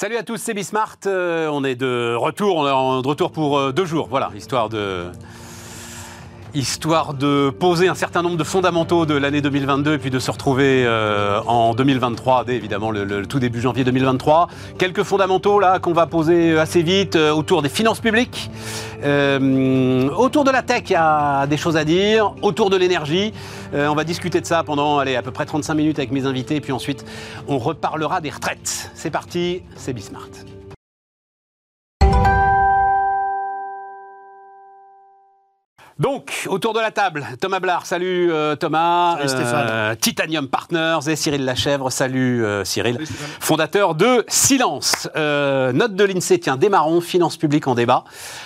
Salut à tous, c'est Bismart. Euh, on est de retour, on est de retour pour euh, deux jours, voilà, histoire de histoire de poser un certain nombre de fondamentaux de l'année 2022 et puis de se retrouver euh, en 2023, dès évidemment le, tout début janvier 2023. Quelques fondamentaux là qu'on va poser assez vite euh, autour des finances publiques, euh, autour de la tech, il y a des choses à dire, autour de l'énergie. on va discuter de ça pendant allez, à peu près 35 minutes avec mes invités, et puis ensuite on reparlera des retraites. C'est parti, c'est Bismart. Donc, autour de la table, Thomas Blard, salut euh, Thomas. Salut Stéphane. Euh, Titanium Partners et Cyril Lachèvre, salut euh, Cyril. fondateur de Silence. note de l'INSEE, tiens, démarrons, finances publiques en débat.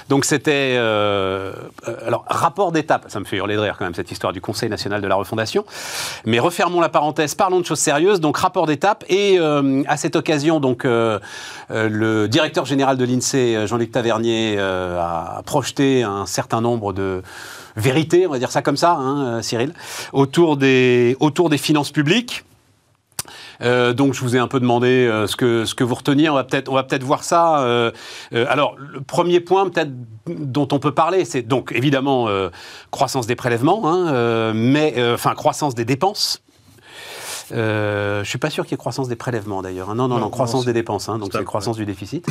Donc c'était... alors, rapport d'étape, ça me fait hurler de rire quand même cette histoire du Conseil national de la refondation. Mais refermons la parenthèse, parlons de choses sérieuses. Donc, rapport d'étape et à cette occasion, donc, le directeur général de l'INSEE, Jean-Luc Tavernier, a projeté un certain nombre de vérité, on va dire ça comme ça, hein, euh, Cyril, autour des, autour des finances publiques. Euh, donc je vous ai un peu demandé euh, ce, que, ce que vous reteniez. On va peut-être on va peut-être voir ça. alors le premier point peut-être dont on peut parler, c'est donc évidemment croissance des prélèvements, hein, mais enfin croissance des dépenses. Euh, je suis pas sûr qu'il y ait croissance des prélèvements d'ailleurs. Hein. Non, non, non, croissance des dépenses, hein, donc c'est croissance du déficit.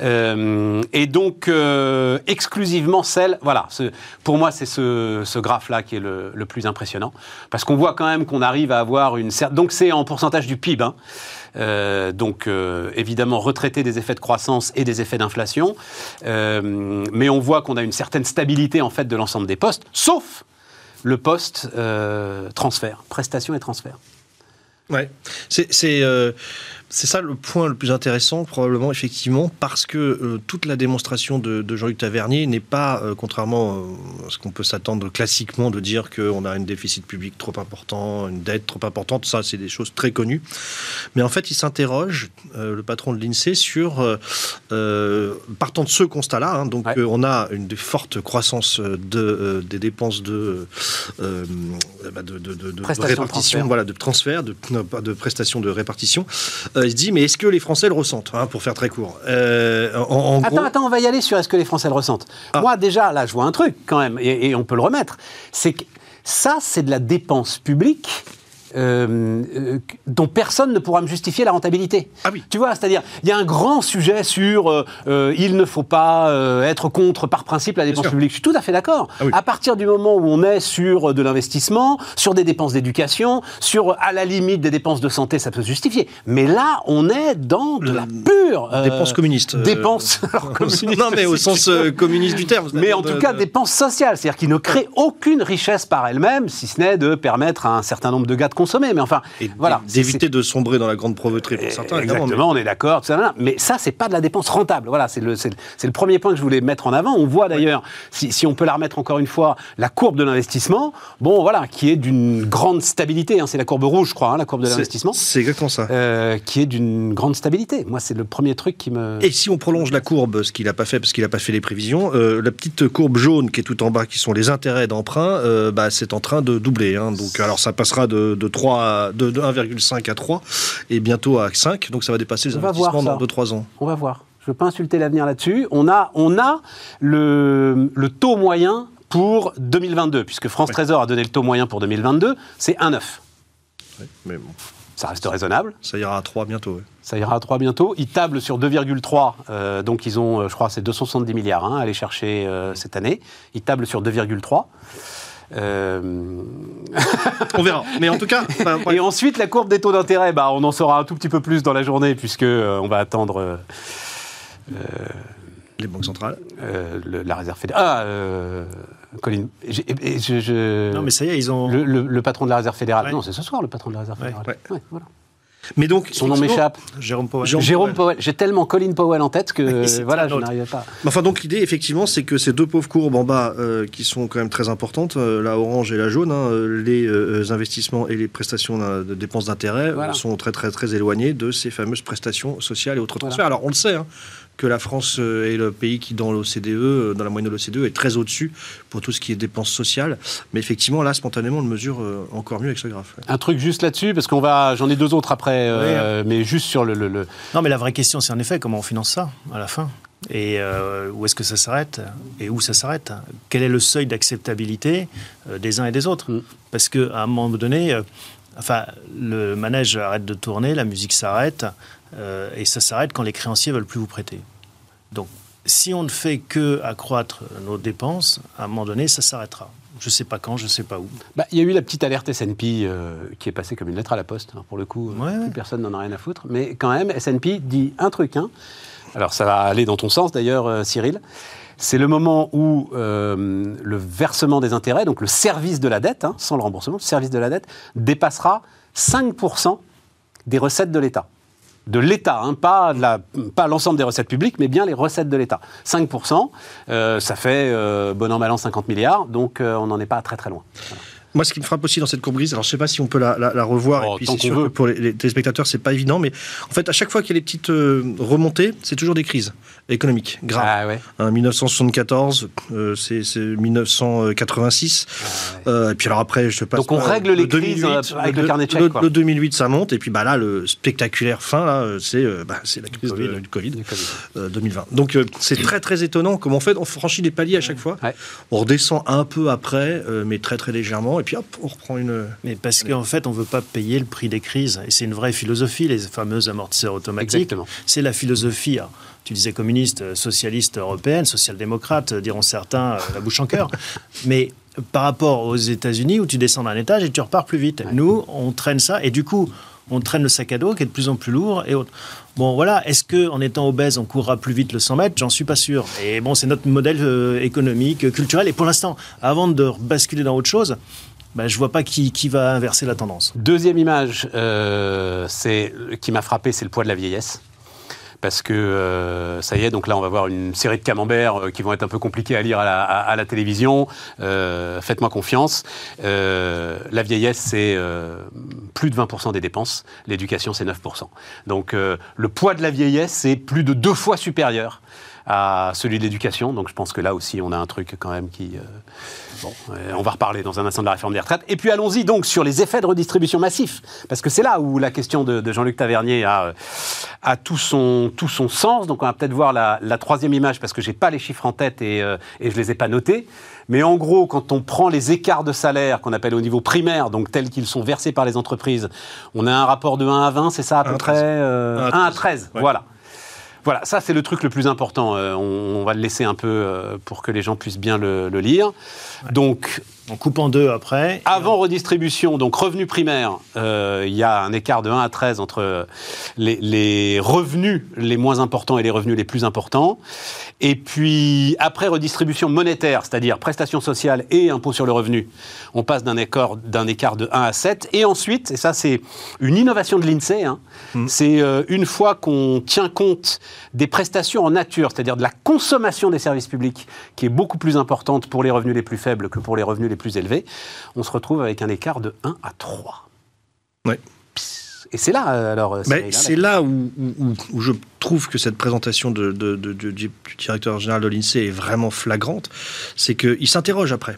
Euh, et donc euh, exclusivement celle, voilà, ce, pour moi c'est ce, ce graphe-là qui est le, le, plus impressionnant, parce qu'on voit quand même qu'on arrive à avoir une certaine, donc c'est en pourcentage du PIB. Hein. Euh, donc euh, évidemment retraité des effets de croissance et des effets d'inflation, euh, mais on voit qu'on a une certaine stabilité en fait de l'ensemble des postes, sauf le poste transfert, prestation et transfert. Ouais, c'est euh, c'est ça le point le plus intéressant, probablement, effectivement, parce que euh, toute la démonstration de, Jean-Luc Tavernier n'est pas, euh, contrairement euh, à ce qu'on peut s'attendre classiquement de dire qu'on a un déficit public trop important, une dette trop importante, ça, c'est des choses très connues. Mais en fait, il s'interroge, le patron de l'INSEE, sur, partant de ce constat-là, hein, donc on a une forte croissance de, des dépenses de, bah, de, de, répartition, voilà, de transfert, de, de prestations de répartition. Euh, il se dit, mais est-ce que les Français le ressentent hein, Pour faire très court? Euh, attends, attends, on va y aller sur est-ce que les Français le ressentent. Ah. Moi, déjà, là, je vois un truc quand même, et on peut le remettre. C'est que ça, c'est de la dépense publique euh, euh, dont personne ne pourra me justifier la rentabilité. Ah oui. Tu vois, c'est-à-dire, il y a un grand sujet sur euh, il ne faut pas être contre par principe la dépense publique. Je suis tout à fait d'accord. Ah à partir du moment où on est sur de l'investissement, sur des dépenses d'éducation, sur à la limite des dépenses de santé, ça peut se justifier. Mais là, on est dans de la pure dépenses communistes. Dépenses communistes. non, mais au sens communiste du terme. Mais en tout cas, dépenses sociales, c'est-à-dire qui ne créent aucune richesse par elles-mêmes, si ce n'est de permettre à un certain nombre de gars de consommer. Mais enfin, voilà. D'éviter de sombrer dans la grande pauvreté pour certains. Exactement, on est d'accord. Mais ça, c'est pas de la dépense rentable. Voilà, c'est le, le, premier point que je voulais mettre en avant. On voit d'ailleurs, si, si, on peut la remettre encore une fois, la courbe de l'investissement, bon, voilà, qui est d'une grande stabilité. Hein, c'est la courbe rouge, je crois, hein, la courbe de l'investissement. C'est exactement ça. Euh, qui est d'une grande stabilité. Moi, c'est le premier truc qui me. Et si on prolonge la courbe, ce qu'il n'a pas fait parce qu'il n'a pas fait les prévisions, euh, la petite courbe jaune qui est tout en bas, qui sont les intérêts d'emprunt, euh, bah, c'est en train de doubler. Hein. Donc, alors, ça passera de, de 3 de, 1,5 à 3 et bientôt à 5. Donc ça va dépasser les investissements dans 2-3 ans. On va voir. Je ne veux pas insulter l'avenir là-dessus. On a, on a le, le taux moyen pour 2022, puisque France Trésor a donné le taux moyen pour 2022, c'est 1,9. Oui, mais bon. Ça reste raisonnable. Ça ira à 3 bientôt. Ça ira à 3 bientôt. Ils tablent sur 2,3. Euh, donc ils ont, euh, je crois, c'est 270 milliards hein, à aller chercher euh, cette année. Ils tablent sur 2,3. Euh, on verra. Mais en tout cas. et ensuite, la courbe des taux d'intérêt, bah, on en saura un tout petit peu plus dans la journée, puisque euh, on va attendre. Euh, les banques centrales La réserve fédérale. Ah, Colin. Non, mais ça y est, ils ont. Le, patron de la réserve fédérale. Non, c'est ce soir le patron de la réserve fédérale. Ouais, voilà. Mais donc, son nom m'échappe. Jérôme Powell. Jérôme, Powell. J'ai tellement Colin Powell en tête que voilà, je n'arrivais pas. Enfin, donc l'idée, effectivement, c'est que ces deux pauvres courbes en bas, euh, qui sont quand même très importantes, euh, la orange et la jaune, hein, les euh, investissements et les prestations de dépenses d'intérêt sont très très très éloignés de ces fameuses prestations sociales et autres transferts. Alors on le sait. Hein, que la France est le pays qui, dans l'OCDE, dans la moyenne de l'OCDE, est très au-dessus pour tout ce qui est dépenses sociales. Mais effectivement, là, spontanément, on le mesure encore mieux avec ce graphe. Un truc juste là-dessus, parce qu'on va, j'en ai deux autres après, mais juste sur le, le, Non, mais la vraie question, c'est en effet comment on finance ça à la fin. Et où est-ce que ça s'arrête Et où ça s'arrête? Quel est le seuil d'acceptabilité des uns et des autres? Mm. Parce qu'à un moment donné, enfin, le manège arrête de tourner, la musique s'arrête, euh, et ça s'arrête quand les créanciers veulent plus vous prêter. Donc, si on ne fait que accroître nos dépenses, à un moment donné, ça s'arrêtera. Je ne sais pas quand, je ne sais pas où. Bah, il y a eu la petite alerte S&P euh, qui est passée comme une lettre à la poste. Hein, pour le coup, euh, personne n'en a rien à foutre. Mais quand même, S&P dit un truc. Hein. Alors ça va aller dans ton sens d'ailleurs, Cyril. C'est le moment où euh, le versement des intérêts, donc le service de la dette, hein, sans le remboursement, le service de la dette, dépassera 5% des recettes de l'État. De l'État, hein, pas, l'ensemble des recettes publiques, mais bien les recettes de l'État. 5%, euh, ça fait euh, bon an, mal an 50 milliards, donc on n'en est pas très très loin. Moi, ce qui me frappe aussi dans cette courbe grise, alors je ne sais pas si on peut la, revoir, oh, et puis c'est sûr que pour les, les téléspectateurs, c'est pas évident, mais en fait, à chaque fois qu'il y a les petites remontées, c'est toujours des crises économique grave. Ah, 1974, euh, c'est 1986. Ah euh, et puis alors après, je passe. Donc on règle les crises euh, avec le, carnet de chèques. Le, 2008, ça monte. Et puis bah là, le spectaculaire fin, là, c'est bah, la crise du Covid, 2020. Donc c'est très très étonnant comment on fait. On franchit des paliers à chaque fois. On redescend un peu après, mais très très légèrement. Et puis hop, on reprend une. Mais parce qu'en fait, on veut pas payer le prix des crises. Et c'est une vraie philosophie, les fameux amortisseurs automatiques. C'est la philosophie. Hein tu disais communiste, euh, socialiste européenne, social-démocrate, euh, diront certains, euh, la bouche en cœur. Mais par rapport aux États-Unis, où tu descends d'un étage et tu repars plus vite. Nous, on traîne ça, et du coup, on traîne le sac à dos qui est de plus en plus lourd. Et Bon, voilà, est-ce qu'en étant obèse, on courra plus vite le 100 mètres? J'en suis pas sûr. Et bon, c'est notre modèle économique, culturel. Et pour l'instant, avant de basculer dans autre chose, bah, je vois pas qui, va inverser la tendance. Deuxième image c'est qui m'a frappé, c'est le poids de la vieillesse parce que euh, ça y est, donc là on va voir une série de camemberts euh, qui vont être un peu compliqués à lire à la, télévision. Euh, faites-moi confiance. la vieillesse, c'est plus de 20% des dépenses. L'éducation, c'est 9%. Donc le poids de la vieillesse, c'est plus de deux fois supérieur à celui de l'éducation. Donc je pense que là aussi, on a un truc quand même qui... Bon, on va reparler dans un instant de la réforme des retraites. Et puis allons-y donc sur les effets de redistribution massif, parce que c'est là où la question de, Jean-Luc Tavernier a, tout, son, tout son sens. Donc on va peut-être voir la, troisième image, parce que j'ai pas les chiffres en tête et, euh, et je les ai pas notés. Mais en gros, quand on prend les écarts de salaire qu'on appelle au niveau primaire, donc tels qu'ils sont versés par les entreprises, on a un rapport de 1 à 20, c'est ça à peu près 1 euh, à 13, voilà. Voilà, ça c'est le truc le plus important. Euh, on, va le laisser un peu euh, pour que les gens puissent bien le, lire. Donc, on coupe en deux après. Avant redistribution, donc revenu primaire, euh, il y a un écart de 1 à 13 entre les, revenus les moins importants et les revenus les plus importants. Et puis, après redistribution monétaire, c'est-à-dire prestations sociales et impôt sur le revenu, on passe d'un écart, écart de 1 à 7. Et ensuite, et ça c'est une innovation de l'INSEE, hein, mmh. c'est euh, une fois qu'on tient compte des prestations en nature, c'est-à-dire de la consommation des services publics, qui est beaucoup plus importante pour les revenus les plus faibles que pour les revenus les plus élevés, on se retrouve avec un écart de 1 à 3. Oui. Et c'est là, euh, alors. Euh, c'est là où, je trouve que cette présentation de, du directeur général de l'INSEE est vraiment flagrante. C'est qu'il s'interroge après.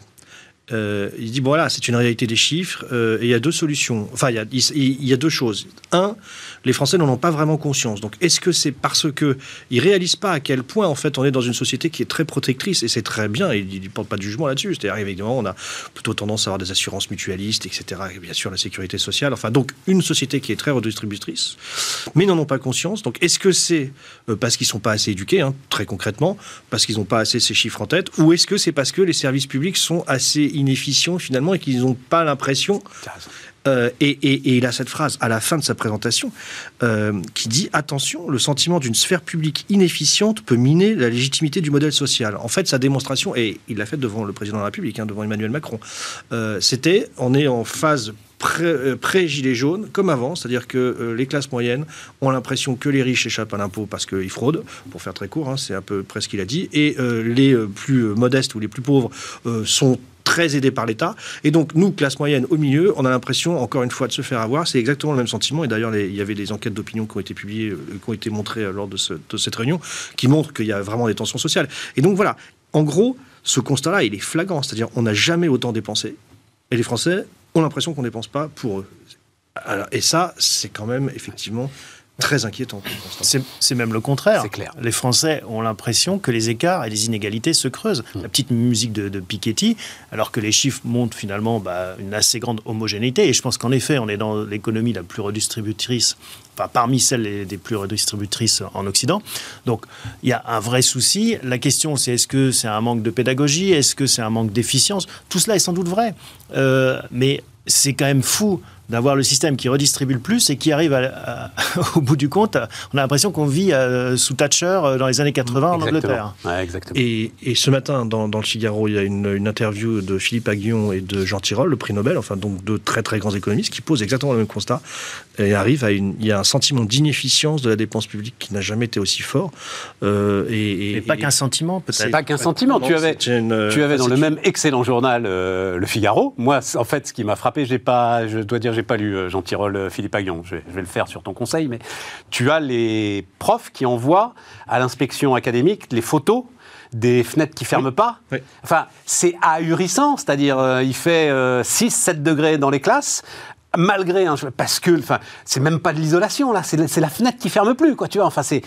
Euh, il dit voilà, c'est une réalité des chiffres euh, et il y a deux solutions. Enfin, il y a, deux choses. Un, les Français n'en ont pas vraiment conscience. Donc, est-ce que c'est parce que ils réalisent pas à quel point en fait on est dans une société qui est très protectrice et c'est très bien. Et il ne porte pas de jugement là-dessus. C'est-à-dire évidemment, on a plutôt tendance à avoir des assurances mutualistes, etc. Et bien sûr, la sécurité sociale. Enfin, donc une société qui est très redistributrice, mais ils n'en ont pas conscience. Donc, est-ce que c'est euh, parce qu'ils sont pas assez éduqués, hein, très concrètement, parce qu'ils n'ont pas assez ces chiffres en tête, ou est-ce que c'est parce que les services publics sont assez inefficients finalement et qu'ils n'ont pas l'impression. Euh, et, il a cette phrase à la fin de sa présentation euh, qui dit attention, le sentiment d'une sphère publique inefficiente peut miner la légitimité du modèle social. En fait, sa démonstration, et il l'a fait devant le président de la République, hein, devant Emmanuel Macron, euh, c'était on est en phase pré-gilet jaune, comme avant, c'est-à-dire que les classes moyennes ont l'impression que les riches échappent à l'impôt parce qu'ils fraudent, pour faire très court, hein, c'est un peu près ce qu'il a dit, et les plus modestes ou les plus pauvres sont très aidés par l'État. Et donc, nous, classe moyenne au milieu, on a l'impression, encore une fois, de se faire avoir. C'est exactement le même sentiment. Et d'ailleurs, il y avait des enquêtes d'opinion qui ont été publiées, euh, qui ont été montrées euh, lors de, cette réunion, qui montrent qu'il y a vraiment des tensions sociales. Et donc, voilà. En gros, ce constat-là, il est flagrant. C'est-à-dire, on n'a jamais autant dépensé. Et les Français ont l'impression qu'on ne dépense pas pour eux. et ça, c'est quand même, effectivement, très inquiétant. C'est même le contraire. Clair. Les Français ont l'impression que les écarts et les inégalités se creusent. Hmm. La petite musique de, Piketty, alors que les chiffres montrent finalement bah, une assez grande homogénéité. Et je pense qu'en effet, on est dans l'économie la plus redistributrice Enfin, parmi celles des plus redistributrices en Occident. Donc, il y a un vrai souci. La question, c'est est-ce que c'est un manque de pédagogie? Est-ce que c'est un manque d'efficience? Tout cela est sans doute vrai. Euh, mais c'est quand même fou d'avoir le système qui redistribue le plus et qui arrive au bout du compte, on a l'impression qu'on vit euh, sous Thatcher euh, dans les années 80 en Angleterre. exactement. Et, ce matin, dans, le Figaro, il y a une, interview de Philippe Aguillon et de Jean Tirole, le prix Nobel, enfin donc deux très très grands économistes, qui posent exactement le même constat. Et arrive à une, il y a un sentiment d'inefficience de la dépense publique qui n'a jamais été aussi fort. Euh, et, pas qu'un sentiment, peut-être. Pas qu'un sentiment. Tu avais, tu avais dans le même excellent journal Le Figaro. Moi, en fait, ce qui m'a frappé, j'ai pas, je dois dire, j'ai pas lu euh, Jean Tirole, euh, Philippe Aguillon, je vais, le faire sur ton conseil, mais tu as les profs qui envoient à l'inspection académique les photos des fenêtres qui ferment pas. Enfin, c'est ahurissant, c'est-à-dire euh, il fait 6-7 degrés dans les classes, malgré parce que enfin c'est même pas de l'isolation là, c'est la fenêtre qui ferme plus quoi, tu vois. Enfin c'est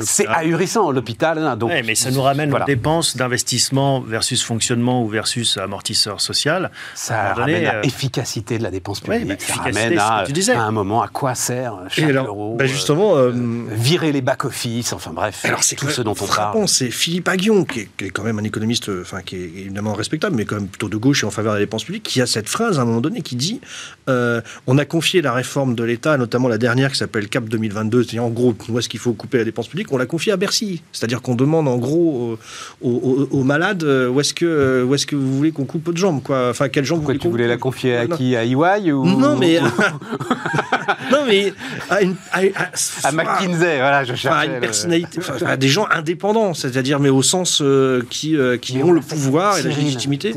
c'est ahurissant, l'hôpital. Hein, donc, mais ça nous ramène aux dépenses d'investissement versus fonctionnement ou versus amortisseur social. Ça ramène à l'efficacité euh, de la dépense publique. ça ramène à, à, un moment à quoi sert chaque euro. Bah, justement, euh, euh, virer les back-office, enfin bref, alors, c'est tout ce dont on parle. C'est Philippe Aguillon, qui est, quand même un économiste, enfin qui est évidemment respectable, mais quand même plutôt de gauche et en faveur des dépenses publiques, qui a cette phrase à un moment donné qui dit on a confié la réforme de l'État, notamment la dernière qui s'appelle CAP 2022, c'est-à-dire en gros où est-ce qu'il faut couper la dépenses publiques, on l'a confié à Bercy. C'est-à-dire qu'on demande en gros aux, malades euh, où est-ce que, euh, où est que vous voulez qu'on coupe de jambes quoi. Enfin, quelles jambes Pourquoi vous voulez tu voulais la confier à qui À EY ou... Non, mais. non, mais. À, une, à, McKinsey, voilà, je cherche. À une personnalité. à des gens indépendants, c'est-à-dire, mais au sens euh, qui, qui ont le pouvoir et la légitimité.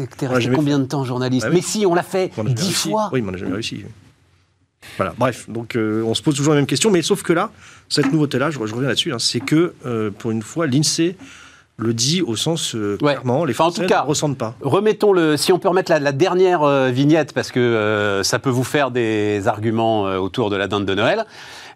Combien de temps journaliste bah Mais si, on l'a fait dix fois. Oui, mais on n'a jamais réussi. Voilà, bref, donc on se pose toujours la même question, mais sauf que là, cette nouveauté-là, je, reviens là-dessus, hein, c'est que euh, pour une fois, l'INSEE le dit au sens euh, clairement, les Français en tout cas, ne ressentent pas. Remettons le, si on peut remettre la, dernière euh, vignette, parce que ça peut vous faire des arguments autour de la dinde de Noël.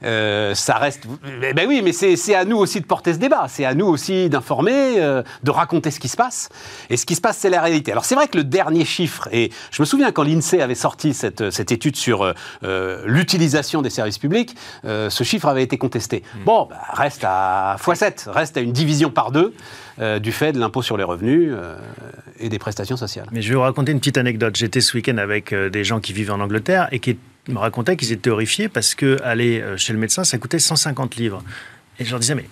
Euh, ça reste. Eh ben oui, mais c'est à nous aussi de porter ce débat. C'est à nous aussi d'informer, euh, de raconter ce qui se passe. Et ce qui se passe, c'est la réalité. Alors c'est vrai que le dernier chiffre, et je me souviens quand l'INSEE avait sorti cette, cette étude sur euh, l'utilisation des services publics, ce chiffre avait été contesté. Mmh. Bon, bah, reste à x7, reste à une division par deux. du fait de l'impôt sur les revenus et des prestations sociales. Mais je vais vous raconter une petite anecdote. J'étais ce week-end avec des gens qui vivent en Angleterre et qui me racontaient qu'ils étaient horrifiés parce que aller euh, chez le médecin, ça coûtait 150 livres. Et je leur disais, mais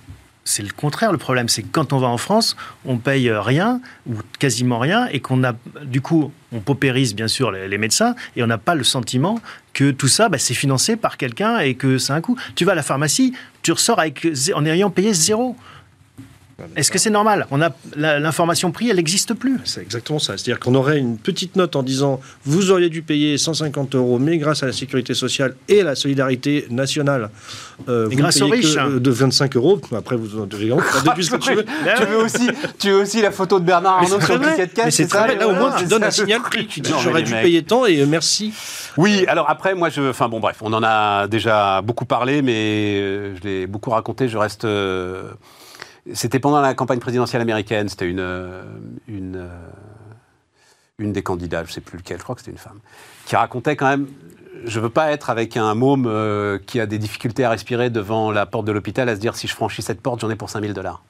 c'est le contraire. Le problème, c'est que quand on va en France, on paye rien ou quasiment rien et qu'on a, du coup, on paupérise bien sûr les, médecins et on n'a pas le sentiment que tout ça, bah, c'est financé par quelqu'un et que c'est un coût. Tu vas à la pharmacie, tu ressors avec, en ayant payé zéro. Est-ce que c'est normal On a l'information prix, elle n'existe plus. C'est exactement ça. C'est-à-dire qu'on aurait une petite note en disant vous auriez dû payer 150 euros, mais grâce à la sécurité sociale et à la solidarité nationale, euh, vous grâce aux riches, hein. de 25 euros. Après, vous en devez depuis ce que tu veux. tu veux aussi, tu veux aussi la photo de Bernard Arnault sur le ticket de caisse. c'est très Là, au moins, tu donnes un signal prix. Tu dis j'aurais dû payer tant et merci. Oui. Alors après, moi, je, enfin bon, bref, on en a déjà beaucoup parlé, mais euh, je l'ai beaucoup raconté. Je reste euh, c'était pendant la campagne présidentielle américaine, c'était une, euh, euh, des candidats, je ne sais plus lequel, je crois que c'était une femme, qui racontait quand même je veux pas être avec un môme euh, qui a des difficultés à respirer devant la porte de l'hôpital à se dire si je franchis cette porte, j'en ai pour 5000 dollars.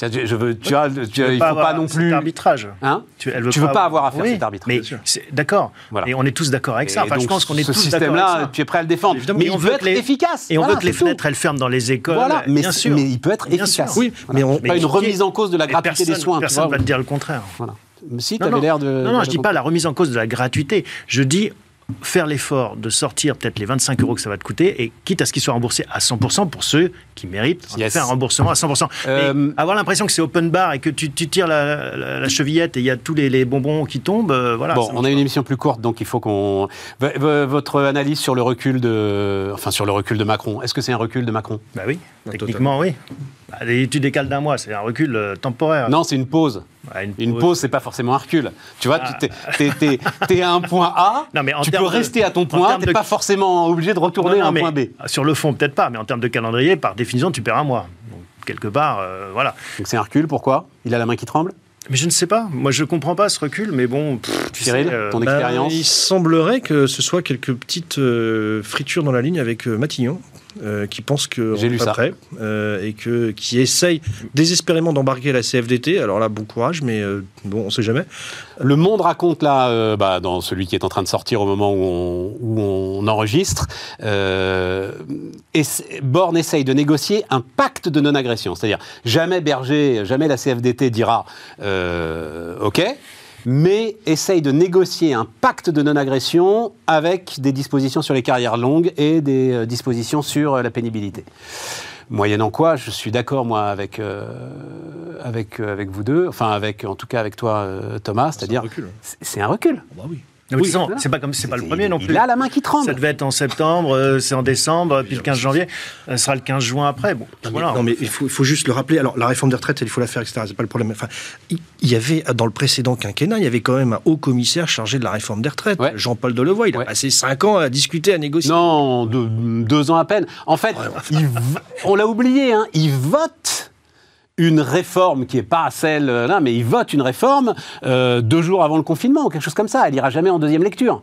Je veux, tu vois, tu, il faut pas non plus. arbitrage. Hein tu, elle veut tu pas veux pas avoir à faire cet arbitrage. Mais d'accord. Et on est tous d'accord avec ça. Enfin, je pense qu'on est tous d'accord. Ce système-là, tu es prêt à le défendre. mais, on veut être efficace. Et on veut que les fenêtres, elles ferment dans les écoles. Voilà. Mais, bien sûr. mais il peut être efficace. Oui, mais on, pas une remise en cause de la gratuité des soins. Personne ne va te dire le contraire. Si, tu avais l'air de. Non, non, je dis pas la remise en cause de la gratuité. Je dis faire l'effort de sortir peut-être les 25 euros que ça va te coûter, et quitte à ce qu'ils soient remboursés à 100% pour ceux qui méritent faire un remboursement à 100%. Euh, avoir l'impression que c'est open bar et que tu, tires la, chevillette et il y a tous les, bonbons qui tombent, euh, voilà. Bon, on a une émission plus courte, donc il faut qu'on... Votre analyse sur le recul de... Enfin, sur le recul de Macron, est-ce que c'est un recul de Macron? Bah oui, techniquement oui. Bah, tu décales d'un mois, c'est un recul euh, temporaire. Non, c'est une pause. une, pause, c'est pas forcément un recul. Tu vois, tu es, es, à un point A, non, mais tu peux rester à ton point A, tu n'es pas forcément obligé de retourner à un point B. Sur le fond, peut-être pas, mais en termes de calendrier, par définition, tu perds un mois. Donc, quelque part, euh, voilà. Donc c'est un recul, pourquoi? Il a la main qui tremble? Mais je ne sais pas. Moi, je ne comprends pas ce recul, mais bon. tu Cyril, euh, ton bah, expérience? Il semblerait que ce soit quelques petites fritures dans la ligne avec Matignon, euh, qui pense que J'ai lu ça. prêt euh, et que qui essaye désespérément d'embarquer la CFDT. Alors là, bon courage, mais euh, bon, on sait jamais. Le Monde raconte là, bah, dans celui qui est en train de sortir au moment où on, enregistre, et Borne essaye de négocier un pacte de non-agression, c'est-à-dire jamais Berger, jamais la CFDT dira OK mais essaye de négocier un pacte de non-agression avec des dispositions sur les carrières longues et des euh, dispositions sur euh, la pénibilité. Moyennant quoi, je suis d'accord, moi, avec, euh, avec, avec vous deux, enfin, avec, en tout cas avec toi, Thomas, c'est-à-dire. C'est un recul. Ah bah oui oui, c'est pas comme c'est pas le premier non plus. Il a la main qui tremble. Ça devait être en septembre, euh, c'est en décembre, puis le 15 janvier, ça sera le 15 juin après. Bon, non, voilà. mais, mais il, faut, juste le rappeler. Alors la réforme des retraites, il faut la faire, etc. C'est pas le problème. Enfin, il y avait dans le précédent quinquennat, il y avait quand même un haut commissaire chargé de la réforme des retraites, Jean-Paul Delevoye. Il a passé 5 ans à discuter, à négocier. Non, deux, ans à peine. En fait, on l'a oublié. Hein, il vote une réforme qui n'est pas celle là, mais il vote une réforme euh, deux jours avant le confinement ou quelque chose comme ça. Elle ira jamais en deuxième lecture.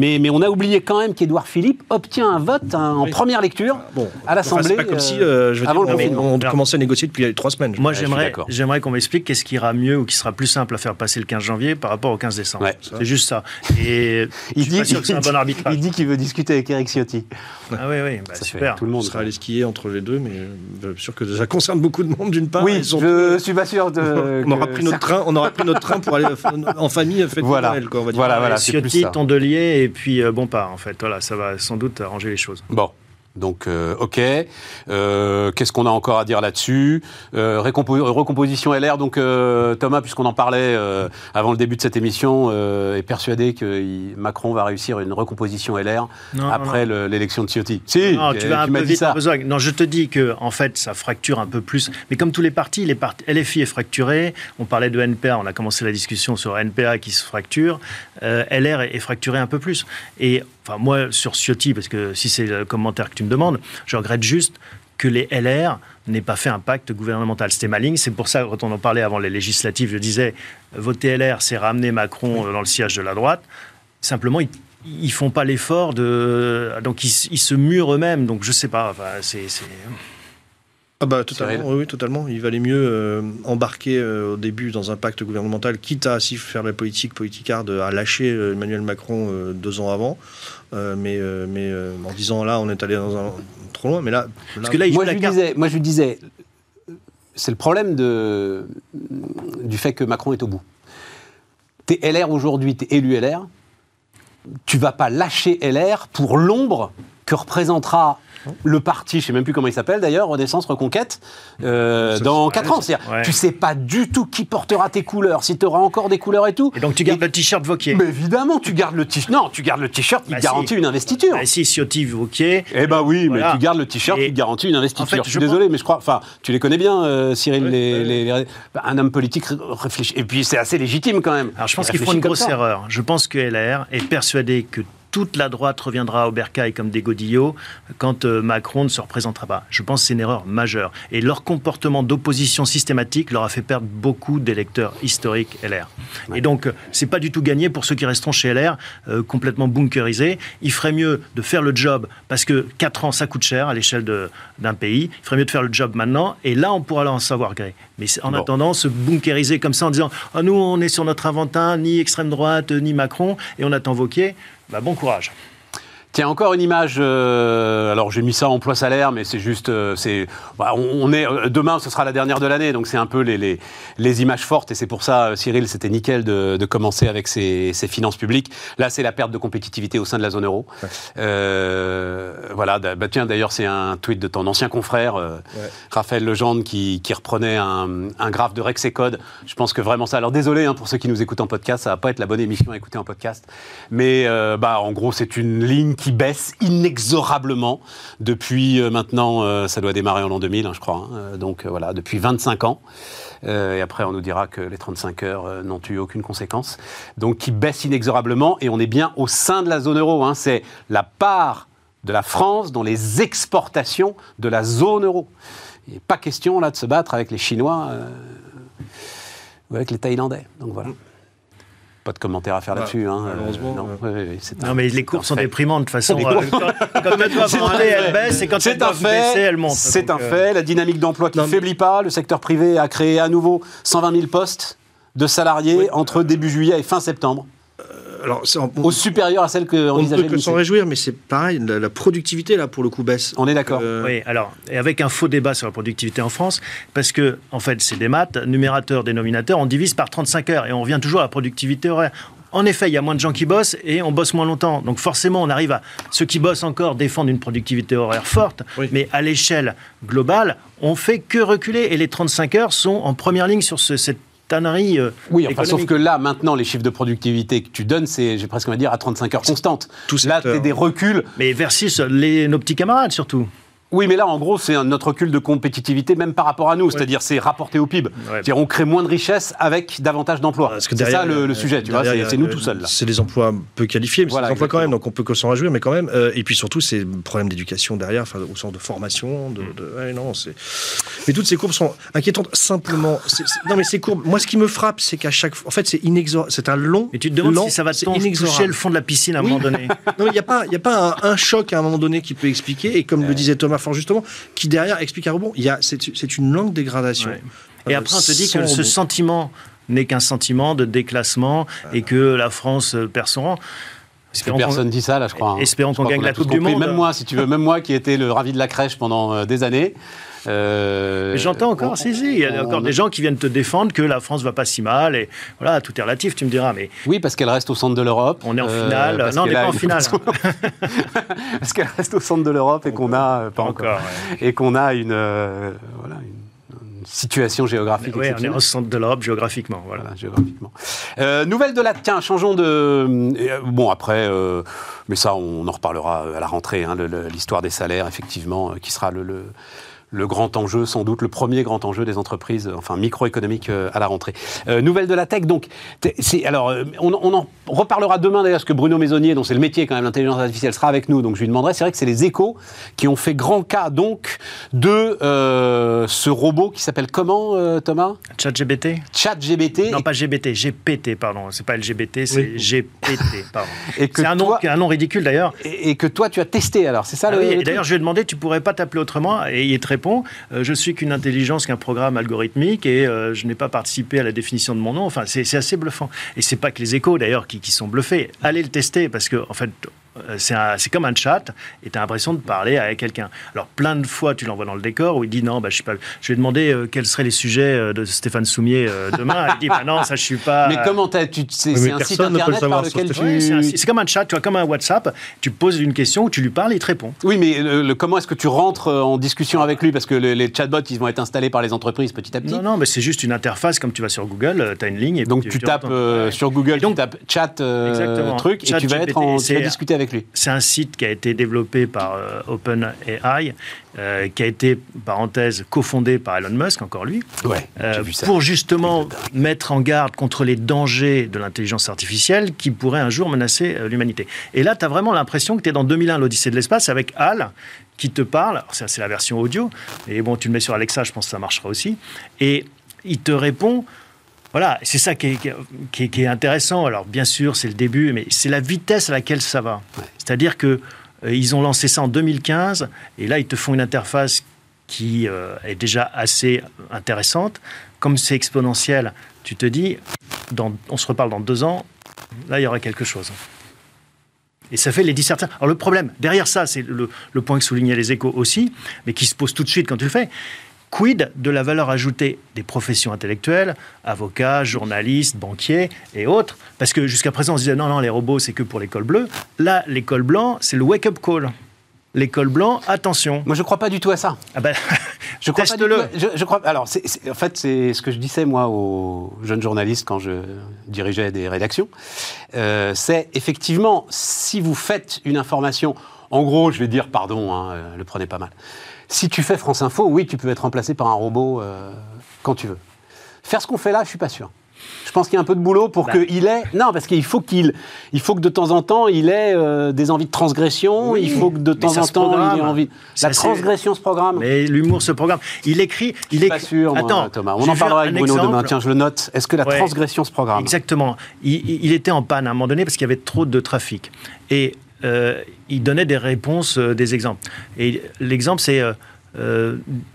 Mais, mais, on a oublié quand même qu'Édouard Philippe obtient un vote en première lecture bon, à l'Assemblée. c'est pas comme si euh, je avant dire, on, commençait à négocier depuis trois semaines. Moi, j'aimerais, j'aimerais qu'on m'explique qu'est-ce qui ira mieux ou qui sera plus simple à faire passer le 15 janvier par rapport au 15 décembre. C'est juste ça. Et il dit, sûr que c'est un bon arbitrage. Il dit qu'il veut discuter avec Eric Ciotti. Ah oui, oui, bah, super. Tout le monde sera allé skier entre les deux, mais je euh, suis sûr que ça concerne beaucoup de monde d'une part. Oui, je suis pas sûr de. on aura pris notre train, on aura pris notre train pour aller en famille fêter voilà. Noël. Voilà, voilà. Ciotti, Tondelier et puis euh, bon pas en fait. Voilà, ça va sans doute arranger les choses. Bon. Donc, euh, ok. Euh, qu'est-ce qu'on a encore à dire là-dessus? Euh, Recomposition LR. Donc, Thomas, puisqu'on en parlait avant le début de cette émission, est persuadé que Macron va réussir une recomposition LR après l'élection de Ciotti. Si. Non, tu vas un peu vite ça. Non, je te dis que en fait, ça fracture un peu plus. Mais comme tous les partis, les partis LFI est fracturé. On parlait de NPA. On a commencé la discussion sur NPA qui se fracture. LR est, est fracturé un peu plus. Et enfin moi sur Ciotti, parce que si c'est le commentaire que tu me demandes, je regrette juste que les LR n'aient pas fait un pacte gouvernemental. C'était ma ligne. C'est pour ça, quand on en parlait avant les législatives, je disais, voter LR, c'est ramener Macron dans le siège de la droite. Simplement, ils, ne font pas l'effort de... Donc, ils, se murent eux-mêmes. Donc, je sais pas. Enfin, c'est... Ah bah totalement, oui, totalement. Il valait mieux euh, embarquer euh, au début dans un pacte gouvernemental, quitte à si faire la politique politicarde, à lâcher euh, Emmanuel Macron deux ans avant, mais, mais en disant là on est allé dans un trop loin. Mais là, Parce que là moi, je disais, moi je disais, c'est le problème de, du fait que Macron est au bout. T'es LR aujourd'hui, t'es élu LR, tu vas pas lâcher LR pour l'ombre que représentera le parti, je ne sais même plus comment il s'appelle d'ailleurs, Renaissance, Reconquête, euh, dans 4 ans. C'est-à-dire, tu sais pas du tout qui portera tes couleurs, si tu auras encore des couleurs et tout. Et donc tu gardes le t-shirt Vauquier. Mais évidemment, tu gardes le t-shirt. Non, tu gardes le t-shirt qui bah garantit une investiture. Bah si, Ciotti, Vauquier. Eh ben oui, mais tu gardes le t-shirt qui garantit une investiture. je suis désolé, mais je crois. Enfin, tu les connais bien, euh, Cyril. les, un homme politique réfléchit. Et puis c'est assez légitime quand même. Alors je pense qu'ils font une grosse erreur. Je pense que LR est persuadé que toute la droite reviendra au bercail comme des godillots quand euh, Macron ne se représentera pas. Je pense que c'est une erreur majeure. Et leur comportement d'opposition systématique leur a fait perdre beaucoup d'électeurs historiques LR. Et donc, euh, c'est pas du tout gagné pour ceux qui resteront chez LR, euh, complètement bunkerisés. Il ferait mieux de faire le job, parce que 4 ans, ça coûte cher à l'échelle d'un pays. Il ferait mieux de faire le job maintenant, et là, on pourra en savoir gré. Mais en attendant, se bunkeriser comme ça en disant ah, Nous, on est sur notre inventin, ni extrême droite, ni Macron, et on attend Vauquier. Bah, bon courage. Tiens, encore une image. Euh, alors, j'ai mis ça emploi salaire, mais c'est juste. Euh, c'est, bah, on, est euh, demain, ce sera la dernière de l'année, donc c'est un peu les, les, les, images fortes, et c'est pour ça, Cyril, c'était nickel de, de commencer avec ces, ces, finances publiques. Là, c'est la perte de compétitivité au sein de la zone euro. voilà. Bah, tiens, d'ailleurs, c'est un tweet de ton ancien confrère, Raphaël Legendre, qui, qui reprenait un, un, graphe de Rexecode. Je pense que vraiment ça. Alors, désolé hein, pour ceux qui nous écoutent en podcast, ça va pas être la bonne émission à écouter en podcast, mais bah, en gros, c'est une ligne qui baisse inexorablement depuis euh, maintenant, euh, ça doit démarrer en l'an 2000, hein, je crois. Hein. Euh, donc voilà, depuis 25 ans. et après, on nous dira que les 35 heures n'ont eu aucune conséquence. Donc, qui baisse inexorablement. Et on est bien au sein de la zone euro. Hein. C'est la part de la France dans les exportations de la zone euro. Il n'est pas question là de se battre avec les Chinois ou avec les Thaïlandais. Donc voilà. Pas de commentaires à faire bah, là-dessus. Hein. Malheureusement. non, mais les courbes sont déprimantes de toute façon. quand, quand elles doivent monter, elles baissent, et quand elles doivent baisser, elles montent. C'est un euh, fait. La dynamique d'emploi qui ne faiblit pas. Le secteur privé a créé à nouveau 120 000 postes de salariés entre début juillet et fin septembre alors, au supérieur à celle que on peut que s'en réjouir, mais c'est pareil, la, productivité là pour le coup baisse. On est d'accord. Euh, oui, alors et avec un faux débat sur la productivité en France, parce que en fait c'est des maths, numérateur, dénominateur, on divise par 35 heures et on revient toujours à la productivité horaire. En effet, il y a moins de gens qui bossent et on bosse moins longtemps. Donc forcément, on arrive à ceux qui bossent encore défendent une productivité horaire forte, mais à l'échelle globale, on fait que reculer et les 35 heures sont en première ligne sur ce, cette euh, oui, sauf que là, maintenant, les chiffres de productivité que tu donnes, c'est, j'ai presque envie de dire, à 35 heures constantes. Tout là, tu des reculs. Mais versus les, nos petits camarades, surtout. Oui, mais là, en gros, c'est notre recul de compétitivité, même par rapport à nous. C'est-à-dire, c'est rapporté au PIB. C'est-à-dire, on crée moins de richesses avec davantage d'emplois. C'est ça le, sujet, tu vois. C'est nous tout seuls. C'est des emplois peu qualifiés, mais c'est des emplois quand même, donc on peut que s'en réjouir, mais quand même. Euh, et puis surtout, c'est le problème d'éducation derrière, enfin, au sens de formation. De, mm. non, mais toutes ces courbes sont inquiétantes. Simplement, non, mais ces courbes, moi, ce qui me frappe, c'est qu'à chaque fois, en fait, c'est inexorable. C'est un long. Et tu te demandes si ça va toucher le fond de la piscine à un moment donné. non, il n'y a pas, il a pas un, choc à un moment donné qui peut expliquer. Et comme le disait Thomas justement, qui derrière explique à rebond, il y a, c'est, une longue dégradation. Et après, on te dit que ce sentiment n'est qu'un sentiment de déclassement et que la France perd son rang. personne ne dit ça, là, je crois. Hein. Espérons qu'on gagne la Coupe du Monde. Même moi, si tu veux, même moi qui étais le ravi de la crèche pendant euh, des années, euh, J'entends encore, si, si, il y a encore des gens qui viennent te défendre que la France va pas si mal, et voilà, tout est relatif, tu me diras. Mais oui, parce qu'elle reste au centre de l'Europe. On est en euh, finale. non, on n'est pas en finale. parce qu'elle reste au centre de l'Europe et qu'on a euh, pas encore, et qu'on a une, voilà, une situation géographique. Oui, on est au centre de l'Europe géographiquement. Voilà. géographiquement. Euh, de la. Tiens, changeons de. bon, après, mais ça, on en reparlera à la rentrée, hein, l'histoire des salaires, effectivement, qui sera le, le le grand enjeu, sans doute le premier grand enjeu des entreprises, enfin microéconomiques euh, à la rentrée. Euh, nouvelle de la tech, donc, c'est, alors, euh, on, en reparlera demain d'ailleurs, parce que Bruno Maisonnier, dont c'est le métier quand même, l'intelligence artificielle, sera avec nous, donc je lui demanderai. C'est vrai que c'est les échos qui ont fait grand cas, donc, de ce robot qui s'appelle comment, Thomas? ChatGBT ChatGBT. Non, pas GBT, GPT, pardon. C'est pas LGBT, c'est GPT, pardon. c'est un, nom, un nom ridicule d'ailleurs. Et, que toi, tu as testé alors, c'est ça ah le, oui, D'ailleurs, je lui ai demandé, tu pourrais pas t'appeler autrement, et il est très euh, je suis qu'une intelligence, qu'un programme algorithmique et euh, je n'ai pas participé à la définition de mon nom. Enfin, c'est assez bluffant. Et c'est pas que les échos d'ailleurs qui, qui, sont bluffés. Allez le tester parce que, en fait, c'est comme un chat et tu as l'impression de parler avec quelqu'un. Alors plein de fois tu l'envoies dans le décor où il dit non, bah, je suis pas. Je lui ai demandé euh, quels seraient les sujets euh, de Stéphane Soumier demain. il dit bah non, ça je suis pas. Mais comment tu c'est un site internet par lequel tu. c'est comme un chat, tu vois, comme un WhatsApp. Tu poses une question, tu lui parles, il te répond. Oui, mais le, comment est-ce que tu rentres en discussion avec lui? Parce que les chatbots ils vont être installés par les entreprises petit à petit. Non, non, mais c'est juste une interface comme tu vas sur Google, tu as une ligne et donc tu, tapes sur Google, tu tapes chat truc et tu vas être en, tu vas discuter avec lui. C'est un site qui a été développé par euh, OpenAI, euh, qui a été, parenthèse, cofondé par Elon Musk, encore lui, euh, pour justement mettre en garde contre les dangers de l'intelligence artificielle qui pourraient un jour menacer l'humanité. Et là, tu as vraiment l'impression que tu es dans 2001, l'Odyssée de l'espace, avec Hal qui te parle. Ça, c'est la version audio. Et bon, tu le mets sur Alexa, je pense que ça marchera aussi. Et il te répond voilà, c'est ça qui est, intéressant. Alors, bien sûr, c'est le début, mais c'est la vitesse à laquelle ça va. C'est-à-dire que euh, ils ont lancé ça en 2015, et là, ils te font une interface qui euh, est déjà assez intéressante. Comme c'est exponentiel, tu te dis, on se reparle dans deux ans, là, il y aura quelque chose. Et ça fait les dissertations. Alors le problème, derrière ça, c'est le, le, point que soulignaient les échos aussi, mais qui se pose tout de suite quand tu le fais. Quid de la valeur ajoutée des professions intellectuelles, avocats, journalistes, banquiers et autres? Parce que jusqu'à présent, on se disait non, non, les robots, c'est que pour l'école bleue. Là, l'école blanc, c'est le wake-up call l'école blanc, attention. Moi, je ne crois pas du tout à ça. Ah ben, je crois le Je, crois. Alors, en fait, c'est ce que je disais moi aux jeunes journalistes quand je dirigeais des rédactions. Euh, c'est effectivement, si vous faites une information, en gros, je vais dire, pardon, hein, euh, le prenez pas mal. Si tu fais France Info, oui, tu peux être remplacé par un robot euh, quand tu veux. Faire ce qu'on fait là, je suis pas sûr. Je pense qu'il y a un peu de boulot pour bah. qu'il ait. Non, parce qu'il faut qu'il, il faut que de temps en temps il ait euh, des envies de transgression. il faut que de temps en temps il ait envie. La transgression se programme. Mais l'humour se programme. Il écrit. Il est pas sûr, Attends, Thomas. On en parlera avec Bruno demain. Tiens, je le note. Est-ce que la transgression se programme? Exactement. Il, était en panne à un moment donné parce qu'il y avait trop de trafic. Et euh, il donnait des réponses, euh, des exemples. Et l'exemple, c'est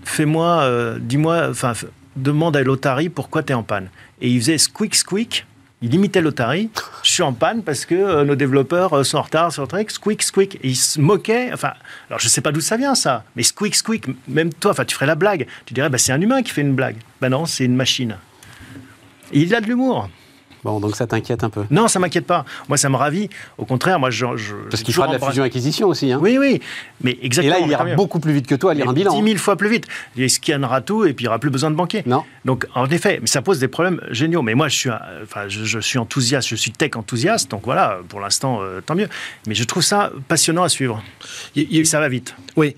fais-moi, dis-moi, enfin, demande à l'Otari pourquoi tu es en panne et il faisait squeak squeak. Il imitait l'Otari. Je suis en panne parce que euh, nos développeurs euh, sont en retard sur le truc. Squeak squeak. Il se moquait. Enfin, alors je sais pas d'où ça vient ça, mais squeak squeak. Même toi, enfin, tu ferais la blague. Tu dirais, bah, c'est un humain qui fait une blague. Ben non, c'est une machine. il a de l'humour. Bon, donc ça t'inquiète un peu Non, ça m'inquiète pas. Moi, ça me ravit. Au contraire, moi, je. je Parce qu'il fera de la fusion-acquisition aussi. Hein. Oui, oui. Mais exactement. Et là, il ira beaucoup plus vite que toi à lire un bilan. 10 000 fois plus vite. Il scannera tout et puis il n'y aura plus besoin de banquier. Non. Donc, en effet, mais ça pose des problèmes géniaux. Mais moi, je suis, enfin, je, suis enthousiaste, je suis tech enthousiaste. Donc voilà, pour l'instant, euh, tant mieux. Mais je trouve ça passionnant à suivre. et ça va vite. Oui.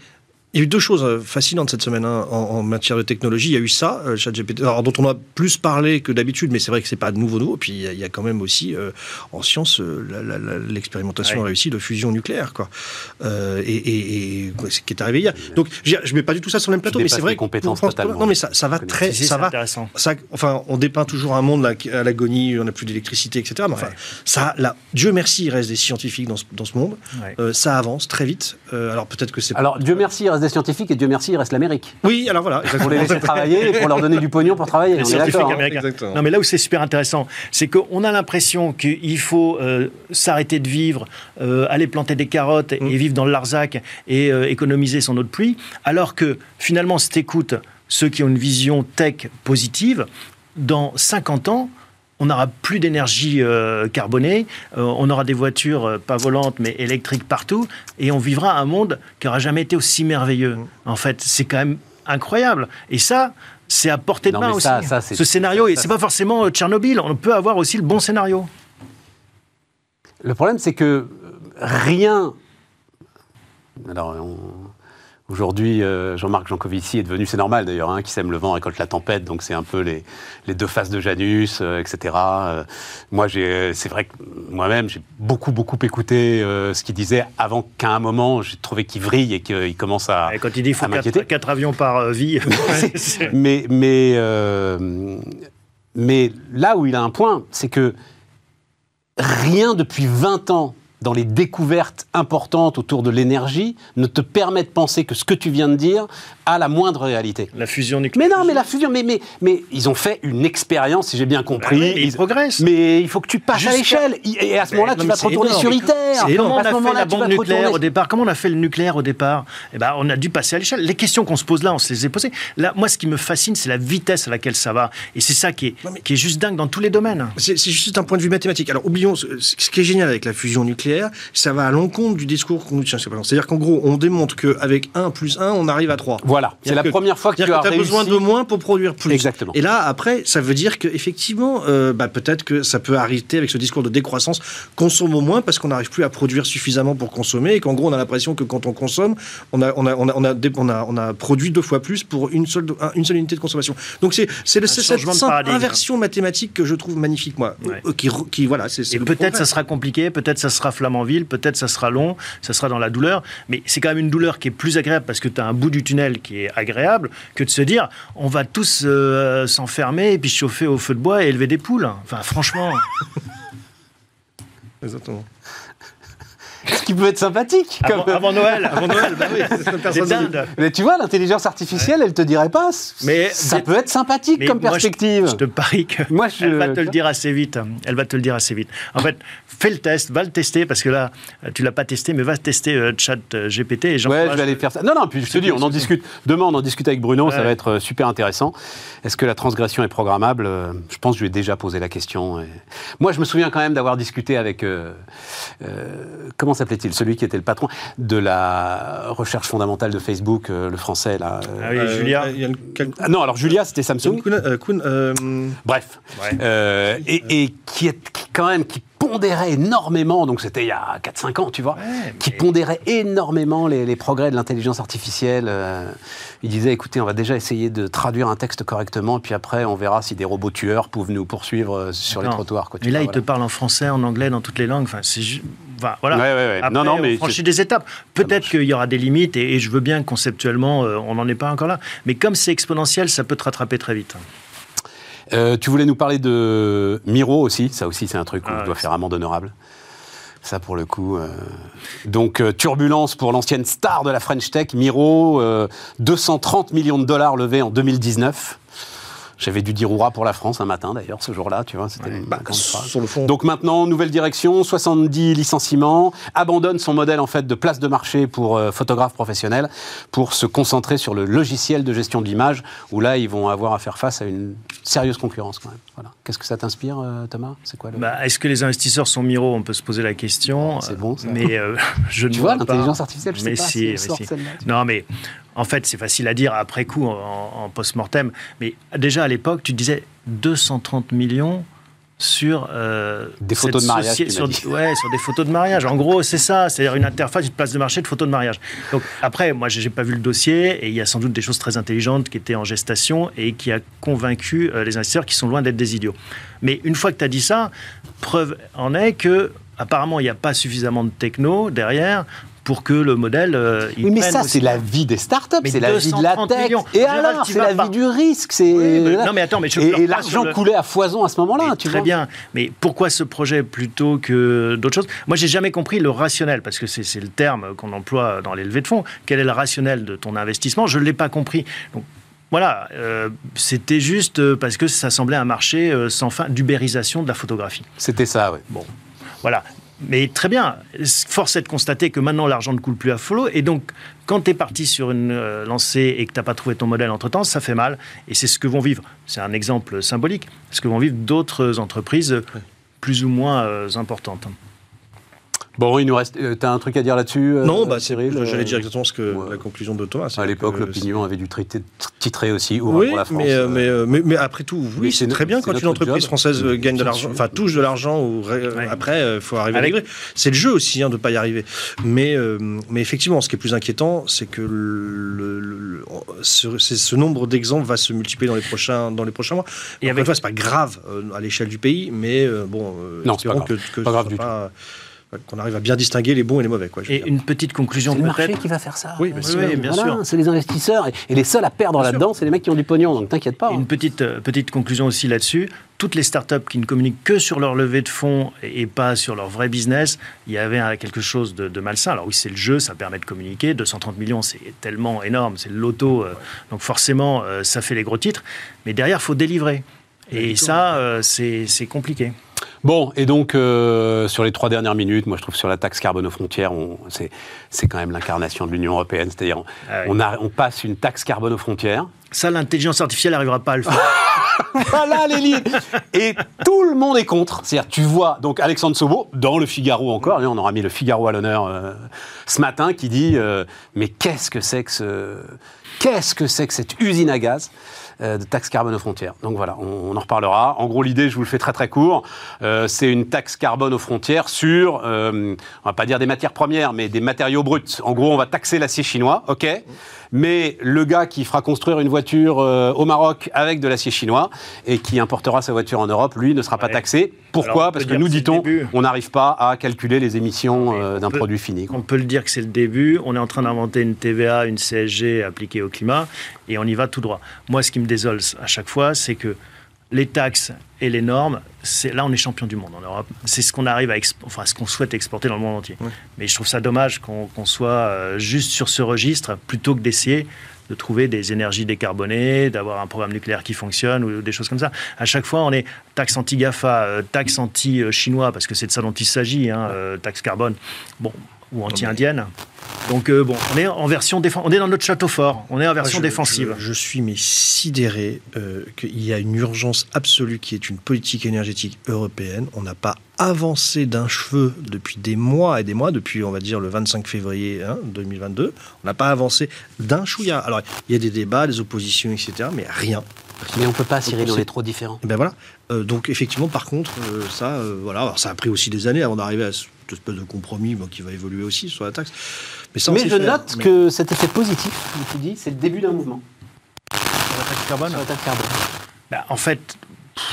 Il y a eu deux choses euh, fascinantes cette semaine hein, en, matière de technologie. Il y a eu ça, euh, ChatGPT, dont on a plus parlé que d'habitude, mais c'est vrai que c'est pas nouveau nouveau. Puis il y, a, quand même aussi euh, en science l'expérimentation réussie de fusion nucléaire, quoi. et, ce qui est arrivé hier. Donc je mets pas du tout ça sur le même plateau, mais c'est vrai. Compétences totalement. Non, mais ça, ça va très, ça va. Ça, enfin, on dépeint toujours un monde à l'agonie, on n'a plus d'électricité, etc. Mais enfin, ça, là, Dieu merci, il reste des scientifiques dans ce, dans ce monde. ça avance très vite. alors peut-être que c'est. Alors Dieu merci, il reste des scientifiques et Dieu merci, il reste l'Amérique. Oui, alors voilà. Pour les laisser travailler et pour leur donner du pognon pour travailler. Les scientifiques hein. américains. Non, mais là où c'est super intéressant, c'est qu'on a l'impression qu'il faut euh, s'arrêter de vivre, euh, aller planter des carottes et, mm. vivre dans le Larzac et euh, économiser son eau de pluie, alors que finalement, si tu écoutes ceux qui ont une vision tech positive, dans 50 ans, on n'aura plus d'énergie euh, carbonée, euh, on aura des voitures euh, pas volantes mais électriques partout, et on vivra un monde qui n'aura jamais été aussi merveilleux. Mm. En fait, c'est quand même incroyable. Et ça, c'est à portée de main aussi. Ce scénario, et c'est pas forcément Tchernobyl, on peut avoir aussi le bon scénario. Le problème, c'est que rien. Alors, on Aujourd'hui, euh, Jean-Marc Jancovici est devenu, c'est normal d'ailleurs, hein, qui sème le vent récolte la tempête, donc c'est un peu les, deux faces de Janus, euh, etc. Euh, moi, c'est vrai que moi-même, j'ai beaucoup, beaucoup écouté ce qu'il disait avant qu'à un moment, j'ai trouvé qu'il vrille et qu'il commence à. Et quand il dit qu'il faut quatre, avions par vie. mais, mais, mais là où il a un point, c'est que rien depuis 20 ans dans les découvertes importantes autour de l'énergie ne te permet de penser que ce que tu viens de dire a la moindre réalité. La fusion nucléaire. Mais non, mais la fusion, mais, mais, mais ils ont fait une expérience, si j'ai bien compris. Bah ils, progressent. Mais il faut que tu passes à l'échelle. Et à ce moment-là, tu vas te retourner sur ITER. Comment on a fait la bombe nucléaire au départ Comment on a fait le nucléaire au départ? Eh ben, on a dû passer à l'échelle. Les questions qu'on se pose là, on se les a posées. Là, moi, ce qui me fascine, c'est la vitesse à laquelle ça va. Et c'est ça qui est, qui est juste dingue dans tous les domaines. C'est juste un point de vue mathématique. Alors, oublions ce qui est génial avec la fusion nucléaire, ça va à l'encontre du discours qu'on nous tient. C'est-à-dire qu'en gros, on démontre qu'avec 1 plus 1, on arrive à 3. Voilà. C'est la première fois que tu as, besoin de moins pour produire plus. Exactement. Et là, après, ça veut dire qu'effectivement, euh, bah, peut-être que ça peut arrêter avec ce discours de décroissance. Consommons moins parce qu'on n'arrive plus à produire suffisamment pour consommer et qu'en gros, on a l'impression que quand on consomme, on a, on a, on a, on a, on a, produit deux fois plus pour une seule, une seule unité de consommation. Donc c'est cette simple inversion mathématique que je trouve magnifique, moi. Euh, qui, qui, voilà, c'est, et peut-être ça sera compliqué, peut-être ça sera Flamanville, peut-être ça sera long, ça sera dans la douleur, mais c'est quand même une douleur qui est plus agréable parce que tu as un bout du tunnel qui est agréable que de se dire on va tous euh, s'enfermer et puis chauffer au feu de bois et élever des poules. Enfin, franchement. Exactement. Qui peut être sympathique. Avant, Noël, avant Noël, bah oui, Mais tu vois, l'intelligence artificielle, elle te dirait pas. Mais ça peut être sympathique comme perspective. Je, te parie que moi, je, elle va te le dire assez vite. Elle va te le dire assez vite. En fait, fais le test, va le tester parce que là, tu l'as pas testé, mais va tester euh, Chat euh, GPT. Et ouais, je vais aller faire ça. Non, non, puis je te dis, on en discute. Demain, on en discute avec Bruno. Ça va être euh, super intéressant. Est-ce que la transgression est programmable? Je pense que je lui ai déjà posé la question. Moi, je me souviens quand même d'avoir discuté avec comment s'appelait-il Celui qui était le patron de la recherche fondamentale de Facebook, le français là. ah oui, Julia. Ah, non, alors Julia, c'était Samsung. Bref, et, et, qui est quand même qui pondérait énormément, donc c'était il y a 4-5 ans, tu vois, qui pondérait énormément les, progrès de l'intelligence artificielle. Euh, il disait, écoutez, on va déjà essayer de traduire un texte correctement, puis après, on verra si des robots tueurs peuvent nous poursuivre euh, sur les trottoirs. Quoi, et là, il te parle en français, en anglais, dans toutes les langues. Enfin, c'est voilà. Après, non, non, mais on franchit des étapes. Peut-être qu'il y aura des limites, et, je veux bien conceptuellement, euh, on n'en est pas encore là. Mais comme c'est exponentiel, ça peut te rattraper très vite. Euh, tu voulais nous parler de Miro aussi. Ça aussi, c'est un truc qu'on ah, doit faire amende honorable. Ça, pour le coup. Euh, donc, euh, turbulence pour l'ancienne star de la French Tech, Miro. 230 millions de dollars levés en 2019. J'avais dû dire hurrah pour la France un matin d'ailleurs ce jour-là, tu vois, c'était bah, sur le fond. Donc maintenant nouvelle direction, 70 licenciements, abandonne son modèle en fait de place de marché pour euh, photographe professionnel pour se concentrer sur le logiciel de gestion de l'image où là ils vont avoir à faire face à une sérieuse concurrence quand même. Voilà. Qu'est-ce que ça t'inspire euh, Thomas? C'est quoi bah, Est-ce que les investisseurs sont miro? On peut se poser la question. C'est bon. Ça. Mais euh, je tu vois l'intelligence artificielle, je mais sais pas. Si, non mais en fait, c'est facile à dire après coup, en, post-mortem. Mais déjà, à l'époque, tu disais 230 millions sur euh, des photos de mariage. Sur, ouais, sur des photos de mariage. En gros, c'est ça, c'est-à-dire une interface, une place de marché de photos de mariage. Donc après, moi, j'ai pas vu le dossier et il y a sans doute des choses très intelligentes qui étaient en gestation et qui a convaincu euh, les investisseurs qui sont loin d'être des idiots. Mais une fois que tu as dit ça, preuve en est que apparemment, il n'y a pas suffisamment de techno derrière pour que le modèle. Euh, oui, mais ça, c'est la vie des startups, c'est la vie de la tech. Et alors, c'est la vie du risque. C'est non, mais attends, mais je et, l'argent coulait à foison à ce moment-là. Tu très bien. Mais pourquoi ce projet plutôt que d'autres choses? Moi, j'ai jamais compris le rationnel, parce que c'est le terme qu'on emploie dans les levées de fonds. Quel est le rationnel de ton investissement? Je ne l'ai pas compris. Donc, voilà, euh, c'était juste euh, parce que ça semblait un marché sans fin d'ubérisation de la photographie. C'était ça, oui. Bon, voilà. Mais très bien, force est de constater que maintenant l'argent ne coule plus à flot. Et donc, quand tu es parti sur une euh, lancée et que tu n'as pas trouvé ton modèle entre-temps, ça fait mal. Et c'est ce que vont vivre, c'est un exemple symbolique, ce que vont vivre d'autres entreprises plus ou moins euh, importantes. Bon, il nous reste. Euh, t'as un truc à dire là-dessus euh, Non, bah, Cyril. J'allais dire exactement ce que la conclusion de toi. À l'époque, l'opinion avait dû traiter, titrer aussi oui, pour la France. Euh, mais, mais, mais, après tout, oui, c'est très bien quand une entreprise française gagne de l'argent, enfin touche de l'argent ou après, il faut arriver à régler. C'est le jeu aussi hein, de ne pas y arriver. Mais, mais effectivement, ce qui est plus inquiétant, c'est que le, ce, ce, nombre d'exemples va se multiplier dans les prochains, dans les prochains mois. Et avec... une fois, c'est pas grave à l'échelle du pays, mais bon, non, c'est pas grave. Que, pas grave du tout qu'on arrive à bien distinguer les bons et les mauvais. Quoi, et une petite conclusion C'est le marché qui va faire ça. Oui, bien sûr. C'est les investisseurs. Et, les seuls à perdre là-dedans, c'est les mecs qui ont du pognon. Donc t'inquiète pas. Une hein. petite, euh, petite conclusion aussi là-dessus. Toutes les startups qui ne communiquent que sur leur levée de fonds et pas sur leur vrai business, il y avait quelque chose de, malsain. Alors oui, c'est le jeu, ça permet de communiquer. 230 millions, c'est tellement énorme, c'est le loto. Euh, donc forcément, euh, ça fait les gros titres. Mais derrière, il faut délivrer. Et ça, c'est compliqué. Bon, et donc, euh, sur les trois dernières minutes, moi je trouve sur la taxe carbone aux frontières, c'est quand même l'incarnation de l'Union européenne. C'est-à-dire, ah on, on, passe une taxe carbone aux frontières. Ça, l'intelligence artificielle n'arrivera pas à le faire. voilà les lignes Et tout le monde est contre. C'est-à-dire, tu vois, donc Alexandre Sobo, dans le Figaro encore, on aura mis le Figaro à l'honneur euh, ce matin, qui dit euh, Mais qu'est-ce que c'est que ce. Qu'est-ce que c'est que cette usine à gaz? De taxe carbone aux frontières. Donc voilà, on, en reparlera. En gros, l'idée, je vous le fais très très court, euh, c'est une taxe carbone aux frontières sur, euh, on va pas dire des matières premières, mais des matériaux bruts. En gros, on va taxer l'acier chinois, ok? Mais le gars qui fera construire une voiture euh, au Maroc avec de l'acier chinois et qui importera sa voiture en Europe, lui, ne sera pas taxé. Pourquoi? Parce que nous, dit-on, on n'arrive pas à calculer les émissions euh, d'un produit fini. On peut le dire que c'est le début. On est en train d'inventer une TVA, une CSG appliquée au climat et on y va tout droit. Moi, ce qui me désole à chaque fois, c'est que les taxes et les normes, c'est là on est champion du monde en Europe. C'est ce qu'on arrive à, enfin ce qu'on souhaite exporter dans le monde entier. Mais je trouve ça dommage qu'on soit euh, juste sur ce registre plutôt que d'essayer de trouver des énergies décarbonées, d'avoir un programme nucléaire qui fonctionne ou des choses comme ça. À chaque fois, on est taxe anti-GAFA, euh, taxe anti-chinois, parce que c'est de ça dont il s'agit, hein, euh, taxe carbone. Bon, ou anti-indienne. Donc euh, bon, on est en version on est dans notre château fort, on est en version défensive. Je, suis mais sidéré euh, qu'il y a une urgence absolue qui est une politique énergétique européenne. On n'a pas avancé d'un cheveu depuis des mois et des mois, depuis on va dire le 25 février 2022. Hein, on n'a pas avancé d'un chouïa. Alors il y a des débats, des oppositions, etc., mais rien. Mais on ne peut pas, Cyril, on est trop différents. Ben voilà. Euh, donc effectivement, par contre, ça, voilà, ça a pris aussi des années avant d'arriver à cette espèce de compromis qui va évoluer aussi sur la taxe. Mais, je note que cet effet positif, comme tu dis, c'est le début d'un mouvement. Sur la taxe carbone Sur la taxe carbone. Bah, en fait,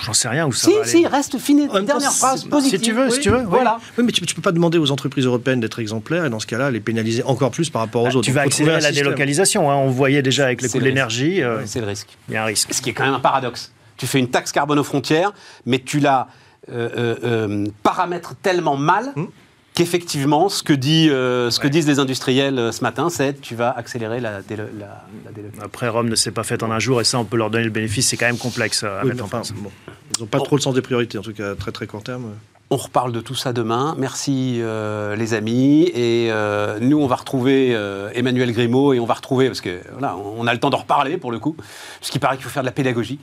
J'en sais rien où ça si, va Si, reste fini. Une dernière phrase positive. Si tu veux, si tu veux. Voilà. Oui, mais tu, ne peux pas demander aux entreprises européennes d'être exemplaires et dans ce cas-là, les pénaliser encore plus par rapport aux bah, autres. Tu vas accélérer la délocalisation. Hein. On voyait déjà avec les coûts de l'énergie. Euh, c'est le risque. Il y a un risque. Ce qui est quand même un paradoxe. Tu fais une taxe carbone aux frontières, mais tu la euh, euh, euh paramètres tellement mal. Hum qu'effectivement, ce, que, dit, euh, ce que disent les industriels euh, ce matin, c'est tu vas accélérer la, délocalisation. Après, Rome ne s'est pas faite en un jour, et ça, on peut leur donner le bénéfice, c'est quand même complexe à mettre en place. Ils n'ont pas trop le sens des priorités, en tout cas, très très court terme. On reparle de tout ça demain. Merci euh, les amis. Et nous, on va retrouver Emmanuel Grimaud et on va retrouver, parce que voilà, on a le temps d'en reparler pour le coup, puisqu'il paraît qu'il faut faire de la pédagogie.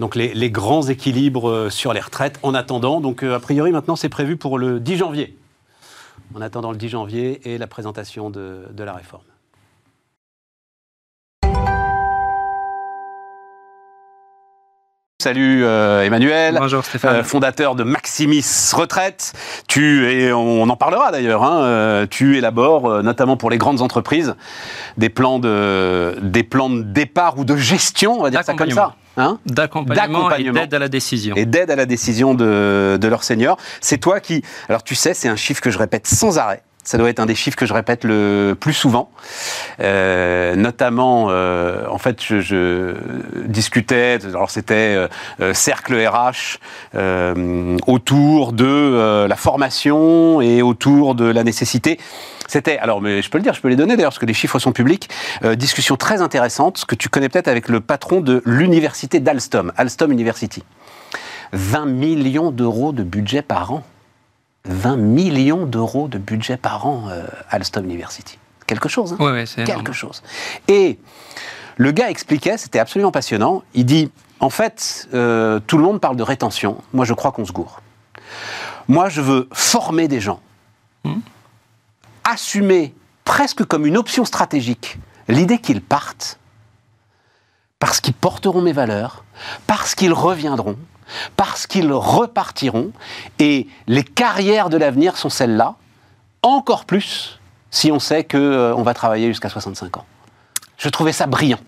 Donc les, les grands équilibres sur les retraites en attendant. Donc a priori, maintenant, c'est prévu pour le 10 janvier en attendant le 10 janvier et la présentation de, la réforme. Salut euh, Emmanuel. Bonjour Stéphane. Euh, fondateur de Maximis Retraite. Tu et on en parlera d'ailleurs. Hein, euh, tu élabores notamment pour les grandes entreprises des plans de des plans de départ ou de gestion, on va dire ça comme ça. Hein D'accompagnement et d'aide à la décision. Et d'aide à la décision de, de leur seigneur. C'est toi qui... Alors tu sais, c'est un chiffre que je répète sans arrêt. Ça doit être un des chiffres que je répète le plus souvent. Euh, notamment, euh, en fait, je, je, discutais, alors c'était euh, euh cercle RH, euh, autour de la formation et autour de la nécessité c'était, alors, mais je peux le dire, je peux les donner d'ailleurs, parce que les chiffres sont publics. Euh, discussion très intéressante, ce que tu connais peut-être avec le patron de l'université d'Alstom, Alstom University. 20 millions d'euros de budget par an. 20 millions d'euros de budget par an, euh, Alstom University. Quelque chose, hein Oui, ouais, c'est Quelque chose. Et le gars expliquait, c'était absolument passionnant, il dit, en fait, euh, tout le monde parle de rétention, moi je crois qu'on se gourre. Moi je veux former des gens. Hmm assumer presque comme une option stratégique l'idée qu'ils partent parce qu'ils porteront mes valeurs, parce qu'ils reviendront, parce qu'ils repartiront, et les carrières de l'avenir sont celles-là, encore plus si on sait qu'on euh, va travailler jusqu'à 65 ans. Je trouvais ça brillant.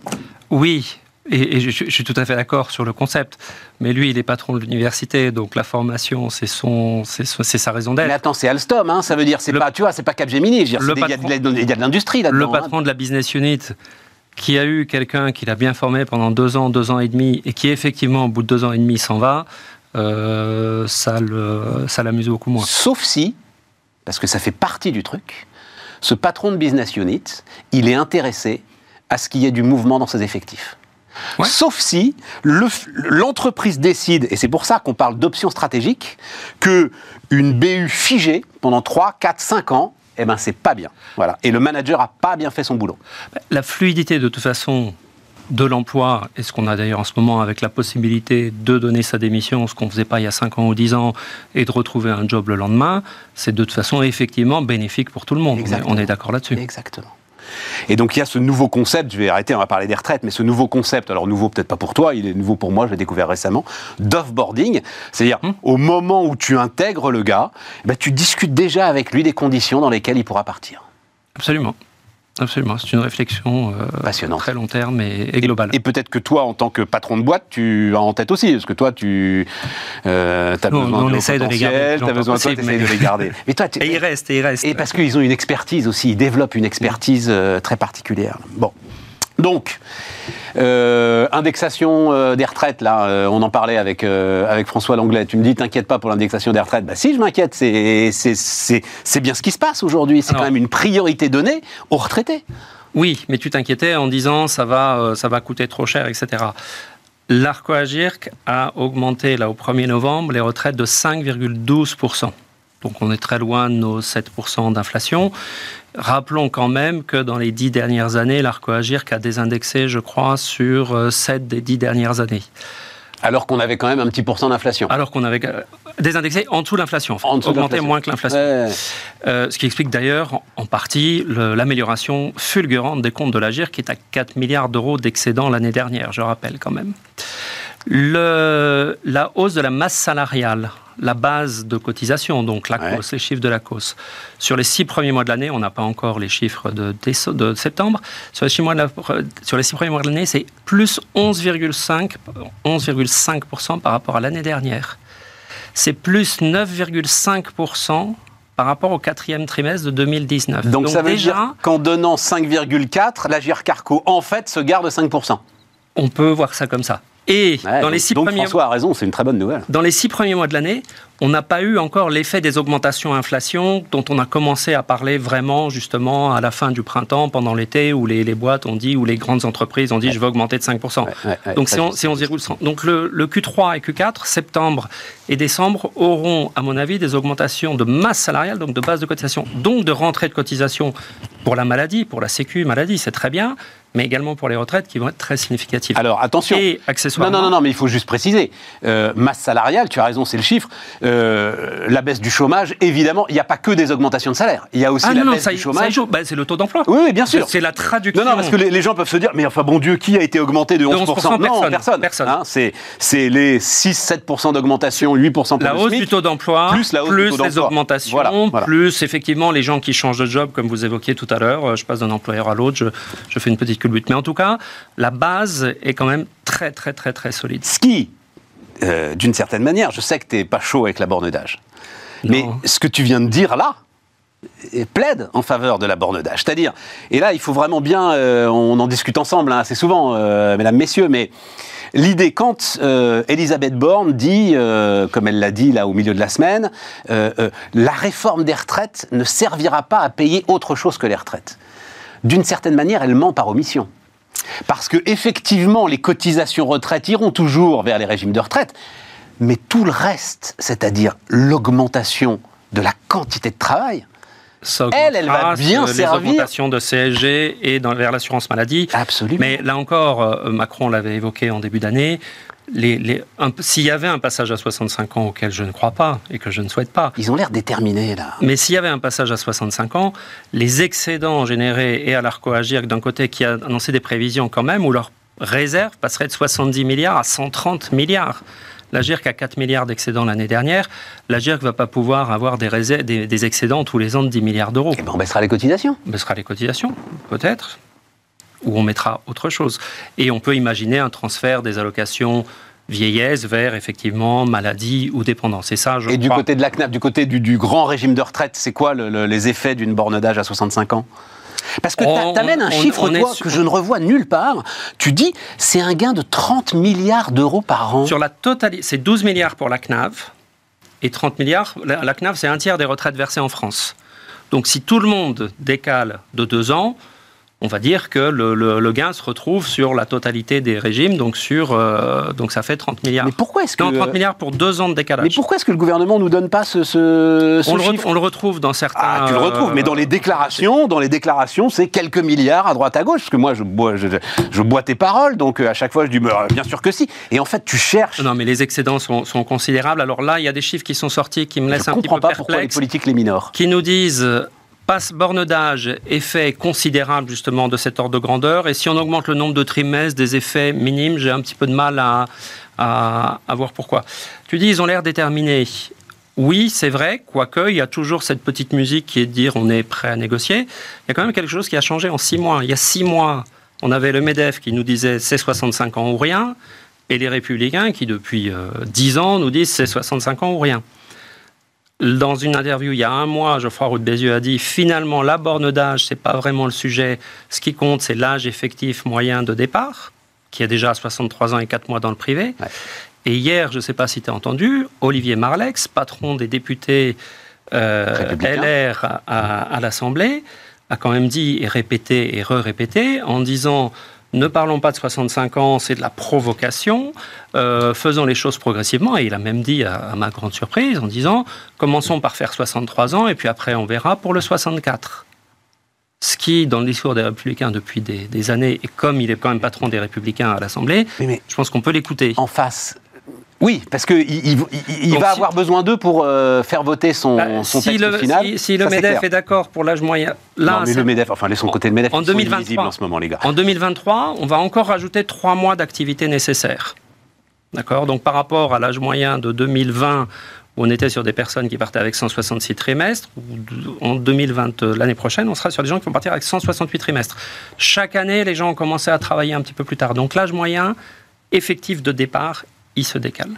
Oui, et, je, suis tout à fait d'accord sur le concept. Mais lui, il est patron de l'université, donc la formation, c'est son, c'est sa raison d'être. Mais attends, c'est Alstom, hein, ça veut dire, c'est pas, tu vois, c'est pas Capgemini. Il y, a de l'industrie là-dedans. Le hein. patron de la business unit, qui a eu quelqu'un qui l'a bien formé pendant deux ans, deux ans et demi, et qui effectivement, au bout de deux ans et demi, s'en va, euh, ça l'amuse beaucoup moins. Sauf si, parce que ça fait partie du truc, ce patron de business unit, il est intéressé à ce qu'il y ait du mouvement dans ses effectifs. Sauf si l'entreprise décide, et c'est pour ça qu'on parle d'option stratégique, que une BU figée pendant 3, 4, 5 ans, eh ben c'est pas bien. Voilà. Et le manager a pas bien fait son boulot. La fluidité de toute façon de l'emploi, et ce qu'on a d'ailleurs en ce moment avec la possibilité de donner sa démission, ce qu'on ne faisait pas il y a 5 ans ou 10 ans, et de retrouver un job le lendemain, c'est de toute façon effectivement bénéfique pour tout le monde. On est d'accord là-dessus. Exactement. Et donc il y a ce nouveau concept, je vais arrêter, on va parler des retraites, mais ce nouveau concept, alors nouveau peut-être pas pour toi, il est nouveau pour moi, je l'ai découvert récemment, d'offboarding, c'est-à-dire hum. au moment où tu intègres le gars, eh ben, tu discutes déjà avec lui des conditions dans lesquelles il pourra partir. Absolument. Absolument, c'est une réflexion euh, passionnante, très long terme et, globale. Et, peut-être que toi, en tant que patron de boîte, tu as en tête aussi, parce que toi, tu euh, as besoin de essaie de les garder. As besoin de, de les garder. Mais toi, et il reste, et il reste. Et parce qu'ils ont une expertise aussi, ils développent une expertise euh, très particulière. Bon, donc. indexation des retraites, là, on en parlait avec, avec François Langlais. Tu me dis, t'inquiète pas pour l'indexation des retraites. Bah si, je m'inquiète, c'est bien ce qui se passe aujourd'hui. C'est quand même une priorité donnée aux retraités. Oui, mais tu t'inquiétais en disant ça va, ça va coûter trop cher, etc. L'Arco-Agirc a augmenté là, au 1er novembre les retraites de 5,12%. Donc on est très loin de nos 7% d'inflation. Rappelons quand même que dans les dix dernières années, l'Arco-Agirc a désindexé, je crois, sur 7 euh, des dix dernières années. Alors qu'on avait quand même un petit pourcent d'inflation. Alors qu'on avait euh, désindexé en dessous de l'inflation, en augmenté moins que l'inflation. Euh, ce qui explique d'ailleurs en partie l'amélioration fulgurante des comptes de l'Agir, qui est à 4 milliards d'euros d'excédent l'année dernière, je rappelle quand même. Le, la hausse de la masse salariale, la base de cotisation, donc la les chiffres de la COS. Sur les six premiers mois de l'année, on n'a pas encore les chiffres de, de septembre. Sur les six, mois de sur les six premiers mois de l'année, c'est plus 11,5% 11, par rapport à l'année dernière. C'est plus 9,5% par rapport au quatrième trimestre de 2019. Donc, ça veut déjà, dire qu'en donnant 5,4, la Carco, en fait, se garde 5%. On peut voir ça comme ça. Et dans les six donc premiers François a raison, c'est une très bonne nouvelle. Dans les six premiers mois de l'année, on n'a pas eu encore l'effet des augmentations inflation dont on a commencé à parler vraiment justement à la fin du printemps, pendant l'été, où les, boîtes ont dit, où les grandes entreprises ont dit je vais augmenter de 5%. Donc si on, si on Donc le, le, Q3 et Q4, septembre et décembre, auront, à mon avis, des augmentations de masse salariale, donc de base de cotisation, donc de rentrée de cotisation pour la maladie, pour la sécu maladie, c'est très bien, mais également pour les retraites qui vont être très significatives. Alors attention. Et accessoirement. Non, non, non, mais il faut juste préciser. Euh, masse salariale, tu as raison, c'est le chiffre. Euh, la baisse du chômage, évidemment, il n'y a pas que des augmentations de salaire. Il y a aussi ah, la non, baisse ça, du chômage. Bah, c'est le taux d'emploi. Oui, oui, bien sûr. C'est la traduction. Non, non, parce que les, gens peuvent se dire, mais enfin, bon Dieu, qui a été augmenté de 11%, de 11% Non, personne. personne. Hein, c'est les 6-7% d'augmentation, 8% pour La hausse du taux d'emploi, plus, la hausse plus les augmentations, plus effectivement les gens qui changent de job, comme vous évoquiez tout à l'heure. Je passe d'un employeur à l'autre, je, je fais une petite culbute. Mais en tout cas, la base est quand même très, très, très, très solide. Ce qui, euh, d'une certaine manière, je sais que tu n'es pas chaud avec la borne d'âge, mais ce que tu viens de dire là, plaide en faveur de la borne d'âge. C'est-à-dire, et là, il faut vraiment bien, euh, on en discute ensemble hein, assez souvent, euh, mesdames, messieurs, mais l'idée, quand Elisabeth Borne dit, comme elle l'a dit là au milieu de la semaine, la réforme des retraites ne servira pas à payer autre chose que les retraites. D'une certaine manière, elle ment par omission. Parce que effectivement, les cotisations retraite iront toujours vers les régimes de retraite, mais tout le reste, c'est-à-dire l'augmentation de la quantité de travail, elle, elle va bien les servir. augmentations de CSG et dans, vers l'assurance maladie. Absolument. Mais là encore, euh, Macron l'avait évoqué en début d'année, s'il y avait un passage à 65 ans auquel je ne crois pas et que je ne souhaite pas. Ils ont l'air déterminés là. Mais s'il y avait un passage à 65 ans, les excédents générés et à l'Arco-Agirc d'un côté qui a annoncé des prévisions quand même où leur réserve passerait de 70 milliards à 130 milliards. La GIRC a 4 milliards d'excédents l'année dernière. La GIRC ne va pas pouvoir avoir des, des, excédents tous les ans de 10 milliards d'euros. Eh ben on baissera les cotisations. On baissera les cotisations, peut-être où on mettra autre chose. Et on peut imaginer un transfert des allocations vieillesse vers effectivement maladie ou dépendance. Et ça, je Et du côté de la CNAP, du côté du, grand régime de retraite, c'est quoi les effets d'une borne d'âge à 65 ans? Parce que tu amènes un chiffre, toi, que je ne revois nulle part. Tu dis, c'est un gain de 30 milliards d'euros par an. Sur la totalité, c'est 12 milliards pour la CNAV et 30 milliards. La, la CNAV, c'est un tiers des retraites versées en France. Donc si tout le monde décale de deux ans, on va dire que le, gain se retrouve sur la totalité des régimes, donc sur euh, donc ça fait 30 milliards. Mais pourquoi est-ce que 30 milliards pour deux ans de décalage Mais pourquoi est-ce que le gouvernement nous donne pas ce, ce, on, le chiffre on, le retrouve dans certains. Ah, tu le retrouves, mais dans les déclarations, dans les déclarations, c'est quelques milliards à droite à gauche, parce que moi je bois, je, bois tes paroles, donc euh, à chaque fois je dis bien sûr que si. Et en fait, tu cherches. Non, mais les excédents sont, considérables. Alors là, il y a des chiffres qui sont sortis qui me laissent un petit peu pas pourquoi les politiques les minorent. Qui nous disent passe borne d'âge, effet considérable justement de cet ordre de grandeur. Et si on augmente le nombre de trimestres, des effets minimes, j'ai un petit peu de mal à, à, voir pourquoi. Tu dis, ils ont l'air déterminés. Oui, c'est vrai, quoique il y a toujours cette petite musique qui est de dire on est prêt à négocier. Il y a quand même quelque chose qui a changé en six mois. Il y a six mois, on avait le MEDEF qui nous disait c'est 65 ans ou rien, et les Républicains qui depuis euh, dix ans nous disent c'est 65 ans ou rien. Dans une interview il y a un mois, Geoffroy Roux Bézieux a dit finalement la borne d'âge, c'est pas vraiment le sujet. Ce qui compte, c'est l'âge effectif moyen de départ. qui est déjà à 63 ans et 4 mois dans le privé. Et hier, je ne sais pas si tu as entendu, Olivier Marlex, patron des députés euh, LR à, l'Assemblée, a quand même dit et répété et re-répété en disant ne parlons pas de 65 ans, c'est de la provocation, euh, faisons les choses progressivement. Et il a même dit, à, ma grande surprise, en disant, commençons par faire 63 ans, et puis après on verra pour le 64. Ce qui, dans le discours des Républicains depuis des, années, et comme il est quand même patron des Républicains à l'Assemblée, je pense qu'on peut l'écouter. En face, oui, parce qu'il il, va avoir besoin d'eux pour euh, faire voter son, bah, texte final. Si, le MEDEF est, d'accord pour l'âge moyen... Là, non, mais le MEDEF, enfin laissons côté le MEDEF, en 2023, en ce moment, les gars. En 2023, on va encore rajouter trois mois d'activité nécessaire. D'accord? Donc par rapport à l'âge moyen de 2020, où on était sur des personnes qui partaient avec 166 trimestres, en 2020, euh, l'année prochaine, on sera sur des gens qui vont partir avec 168 trimestres. Chaque année, les gens ont commencé à travailler un petit peu plus tard. Donc l'âge moyen effectif de départ il se décale.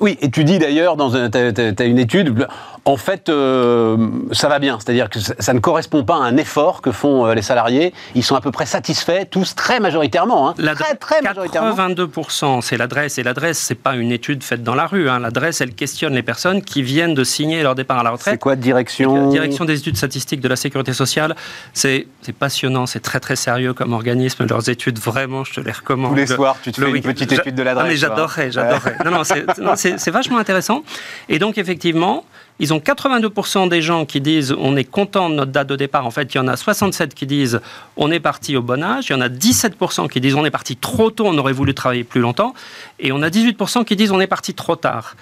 Oui, et tu dis d'ailleurs, tu as, une étude, en fait, euh, ça va bien. C'est-à-dire que ça, ne correspond pas à un effort que font euh, les salariés. Ils sont à peu près satisfaits, tous très majoritairement. Hein. très, très majoritairement. 82%, c'est l'adresse. Et l'adresse, c'est pas une étude faite dans la rue. Hein. L'adresse, elle questionne les personnes qui viennent de signer leur départ à la retraite. C'est quoi, direction Direction des études statistiques de la sécurité sociale. C'est passionnant, c'est très très sérieux comme organisme. Leurs études, vraiment, je te les recommande. Tous les soirs, tu te fais une petite étude de l'adresse. J'adorerais, j'adorerais. non, non, c'est vachement intéressant. Et donc, effectivement, ils ont 82% des gens qui disent on est content de notre date de départ. En fait, il y en a 67 qui disent on est parti au bon âge. Il y en a 17% qui disent on est parti trop tôt, on aurait voulu travailler plus longtemps. Et on a 18% qui disent on est parti trop tard.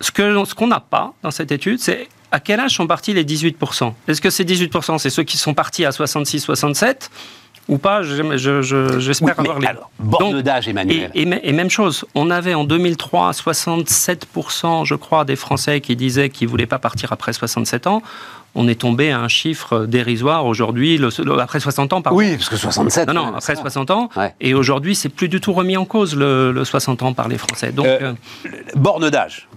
Ce qu'on ce qu'on n'a pas dans cette étude, c'est à quel âge sont partis les 18% Est-ce que ces 18%, c'est ceux qui sont partis à 66-67 ou pas, j'espère avoir les. Alors, borne d'âge, Emmanuel. Et, et, même chose, on avait en 2003 67%, je crois, des Français qui disaient qu'ils ne voulaient pas partir après 67 ans. On est tombé à un chiffre dérisoire aujourd'hui, après 60 ans, pardon. Oui, parce que 67. Non, non, après 60 ans. Et aujourd'hui, c'est plus du tout remis en cause, le, 60 ans par les Français. Donc, euh, euh, borne d'âge.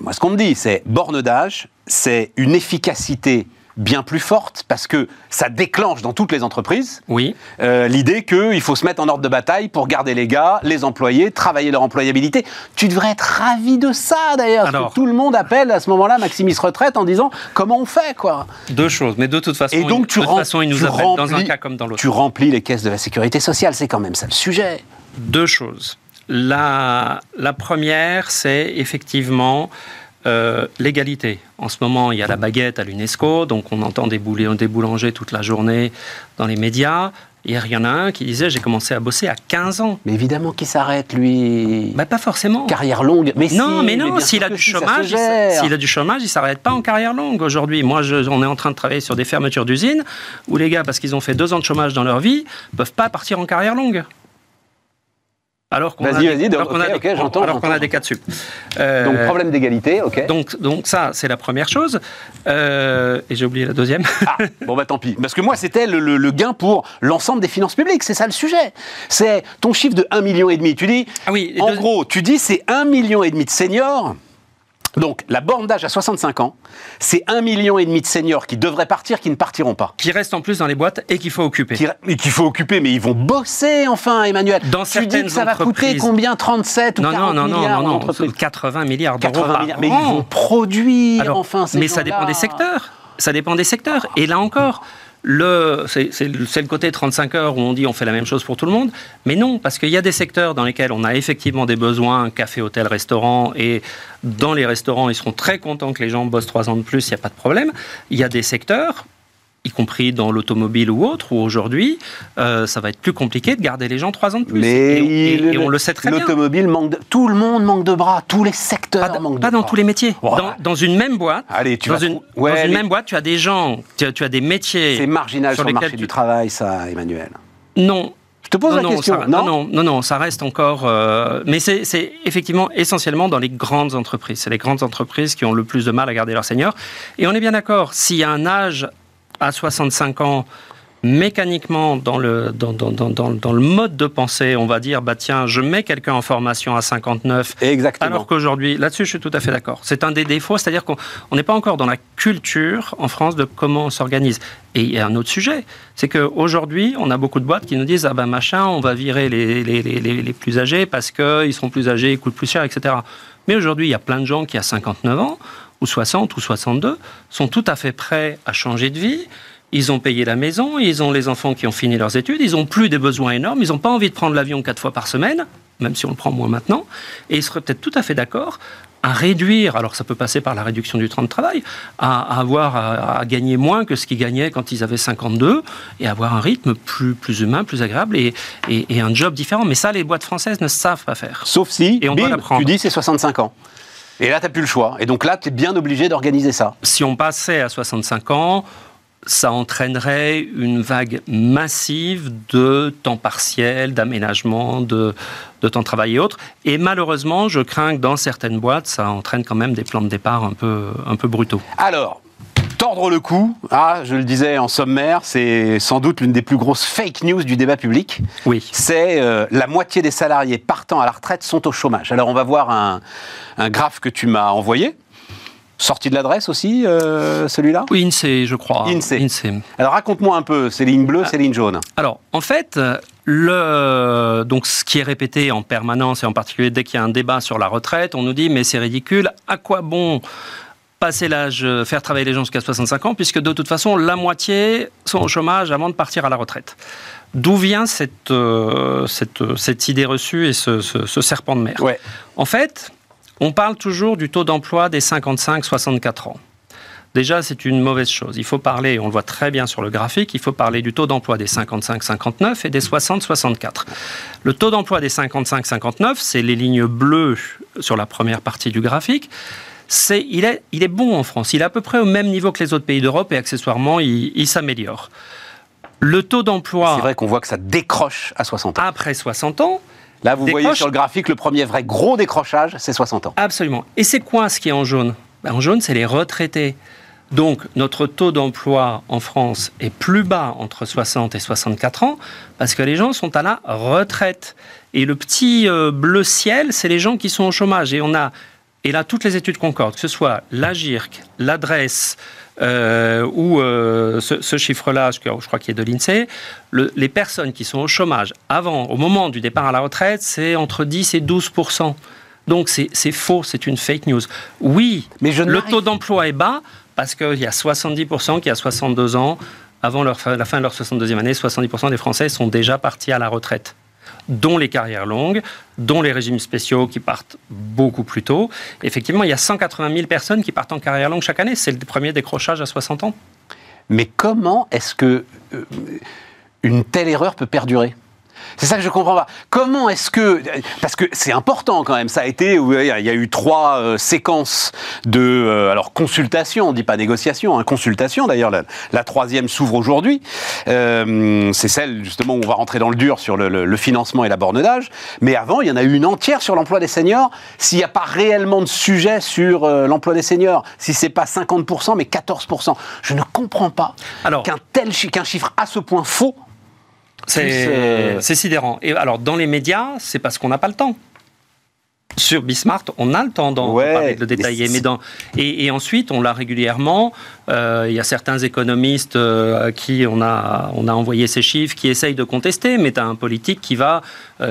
Moi, ce qu'on me dit, c'est borne d'âge, c'est une efficacité bien plus forte parce que ça déclenche dans toutes les entreprises oui. Euh, l'idée qu'il faut se mettre en ordre de bataille pour garder les gars, les employés, travailler leur employabilité. Tu devrais être ravi de ça d'ailleurs. Que tout le monde appelle à ce moment-là Maximis Retraite en disant comment on fait quoi? Deux choses, mais de toute façon, Et donc, tu de toute façon, ils nous appellent dans un cas comme dans l'autre. Tu remplis les caisses de la sécurité sociale, c'est quand même ça le sujet. Deux choses. La, la première, c'est effectivement euh, l'égalité. En ce moment, il y a la baguette à l'UNESCO, donc on entend des, boulangers toute la journée dans les médias. Hier, il y en a un qui disait J'ai commencé à bosser à 15 ans. Mais évidemment qu'il s'arrête, lui. Bah, pas forcément. Carrière longue. Mais non, mais non, s'il a, du chômage, s'il a du chômage, il s'arrête pas en carrière longue aujourd'hui. Moi, on est en train de travailler sur des fermetures d'usines où les gars, parce qu'ils ont fait deux ans de chômage dans leur vie, peuvent pas partir en carrière longue alors qu'on a, des cas de sup. Euh, donc problème d'égalité, ok. Donc, donc ça, c'est la première chose. Euh, et j'ai oublié la deuxième. Ah, bon bah tant pis. Parce que moi, c'était le, gain pour l'ensemble des finances publiques. C'est ça le sujet. C'est ton chiffre de 1,5 million. Tu dis, ah oui, en gros, tu dis c'est 1,5 million de seniors donc, la borne d'âge à 65 ans, c'est un million et demi de seniors qui devraient partir, qui ne partiront pas. Qui restent en plus dans les boîtes et qu'il faut occuper. et qu'il faut occuper, mais ils vont bosser enfin, Emmanuel. Dans tu dis que ça va coûter combien 37 ou non, 40 non, non, milliards non, non, non, 80 milliards d'euros Mais ils vont produire enfin Mais ça dépend des secteurs. Ça dépend des secteurs. Et là encore, le, c'est, le côté 35 heures où on dit on fait la même chose pour tout le monde, mais non, parce qu'il y a des secteurs dans lesquels on a effectivement des besoins, café, hôtel, restaurant, et dans les restaurants, ils seront très contents que les gens bossent trois ans de plus, il n'y a pas de problème. Il y a des secteurs y compris dans l'automobile ou autre, où aujourd'hui, euh, ça va être plus compliqué de garder les gens trois ans de plus. Mais et, on le sait très bien. L'automobile manque de... Tout le monde manque de bras, tous les secteurs pas, manquent Pas dans tous les métiers. Dans, une même boîte, Allez, tu dans, une, dans une même boîte, tu as des gens, tu as, tu as des métiers... C'est marginal sur, le marché du travail, ça, Emmanuel Non, je te pose la question. Ça, non, non, non, non, ça reste encore. Euh, mais c'est effectivement essentiellement dans les grandes entreprises. C'est les grandes entreprises qui ont le plus de mal à garder leurs seniors. Et on est bien d'accord, s'il y a un âge à 65 ans mécaniquement dans le, dans, dans, dans, dans, le mode de pensée, on va dire, bah tiens, je mets quelqu'un en formation à 59. Exactement. Alors qu'aujourd'hui, là-dessus, je suis tout à fait d'accord. C'est un des défauts, c'est-à-dire qu'on n'est pas encore dans la culture en France de comment on s'organise. Et il y a un autre sujet, c'est qu'aujourd'hui, on a beaucoup de boîtes qui nous disent, ah ben machin, on va virer les, les, les, les plus âgés parce qu'ils seront plus âgés, ils coûtent plus cher, etc. Mais aujourd'hui, il y a plein de gens qui, à 59 ans, ou 60 ou 62, sont tout à fait prêts à changer de vie ils ont payé la maison, ils ont les enfants qui ont fini leurs études, ils n'ont plus des besoins énormes, ils n'ont pas envie de prendre l'avion quatre fois par semaine, même si on le prend moins maintenant, et ils seraient peut-être tout à fait d'accord à réduire, alors ça peut passer par la réduction du temps de travail, à, avoir à, gagner moins que ce qu'ils gagnaient quand ils avaient 52 et avoir un rythme plus, plus humain, plus agréable et, et, un job différent. Mais ça, les boîtes françaises ne savent pas faire. Sauf si, et on bim, tu dis c'est 65 ans. Et là, tu n'as plus le choix. Et donc là, tu es bien obligé d'organiser ça. Si on passait à 65 ans, ça entraînerait une vague massive de temps partiel, d'aménagement, de, temps de travail et autres. Et malheureusement, je crains que dans certaines boîtes, ça entraîne quand même des plans de départ un peu, un peu brutaux. Alors, tordre le cou, ah, je le disais en sommaire, c'est sans doute l'une des plus grosses fake news du débat public. Oui. C'est euh, la moitié des salariés partant à la retraite sont au chômage. Alors on va voir un, un graphe que tu m'as envoyé. Sortie de l'adresse aussi, euh, celui-là? Oui, INSEE, je crois. INSEE. Alors raconte-moi un peu, c'est ligne bleue, c'est ligne jaune. Alors, en fait, le, donc, ce qui est répété en permanence, et en particulier dès qu'il y a un débat sur la retraite, on nous dit, mais c'est ridicule, à quoi bon passer l'âge, faire travailler les gens jusqu'à 65 ans, puisque de toute façon, la moitié sont au chômage avant de partir à la retraite. D'où vient cette, euh, cette, cette, idée reçue et ce, ce serpent de mer? Ouais. En fait, on parle toujours du taux d'emploi des 55-64 ans. Déjà, c'est une mauvaise chose. Il faut parler, on le voit très bien sur le graphique, il faut parler du taux d'emploi des 55-59 et des 60-64. Le taux d'emploi des 55-59, c'est les lignes bleues sur la première partie du graphique. C'est, il, est, il est bon en France. Il est à peu près au même niveau que les autres pays d'Europe et accessoirement, il, il s'améliore. Le taux d'emploi. C'est vrai qu'on voit que ça décroche à 60 ans. Après 60 ans, Là, vous voyez sur le graphique, le premier vrai gros décrochage, c'est 60 ans. Absolument. Et c'est quoi ce qui est en jaune? Ben, En jaune, c'est les retraités. Donc, notre taux d'emploi en France est plus bas entre 60 et 64 ans parce que les gens sont à la retraite. Et le petit euh, bleu ciel, c'est les gens qui sont au chômage. Et on a, et là, toutes les études concordent, que ce soit l'AGIRC, l'adresse, euh, ou euh, ce, chiffre-là, je, crois qu'il est de l'INSEE, les personnes qui sont au chômage avant, au moment du départ à la retraite, c'est entre 10 et 12% donc c'est faux, c'est une fake news. Oui, mais le taux d'emploi est bas parce qu'il y a 70% qui a 62 ans. Avant leur, la fin de leur 62e année, 70% des Français sont déjà partis à la retraite dont les carrières longues, dont les régimes spéciaux qui partent beaucoup plus tôt. Effectivement, il y a 180 000 personnes qui partent en carrière longue chaque année. C'est le premier décrochage à 60 ans. Mais comment est-ce que euh, une telle erreur peut perdurer? C'est ça que je comprends pas. Comment est-ce que parce que c'est important quand même. Ça a été il y a eu trois euh, séquences de euh, alors consultation, on dit pas négociation, hein, consultation. D'ailleurs la, troisième s'ouvre aujourd'hui. Euh, c'est celle justement où on va rentrer dans le dur sur le, financement et la borne d'âge. Mais avant il y en a eu une entière sur l'emploi des seniors. S'il n'y a pas réellement de sujet sur l'emploi des seniors, si c'est pas 50% mais 14%, je ne comprends pas qu'un tel qu'un chiffre à ce point faux euh, c'est sidérant. Et alors, dans les médias, c'est parce qu'on n'a pas le temps. Sur Bismart, on a le temps d'en parler, de le détailler. Mais dans... et, ensuite, on l'a régulièrement. Euh, il y a certains économistes euh, à qui on a, on a envoyé ces chiffres qui essayent de contester, mais tu as un politique qui va,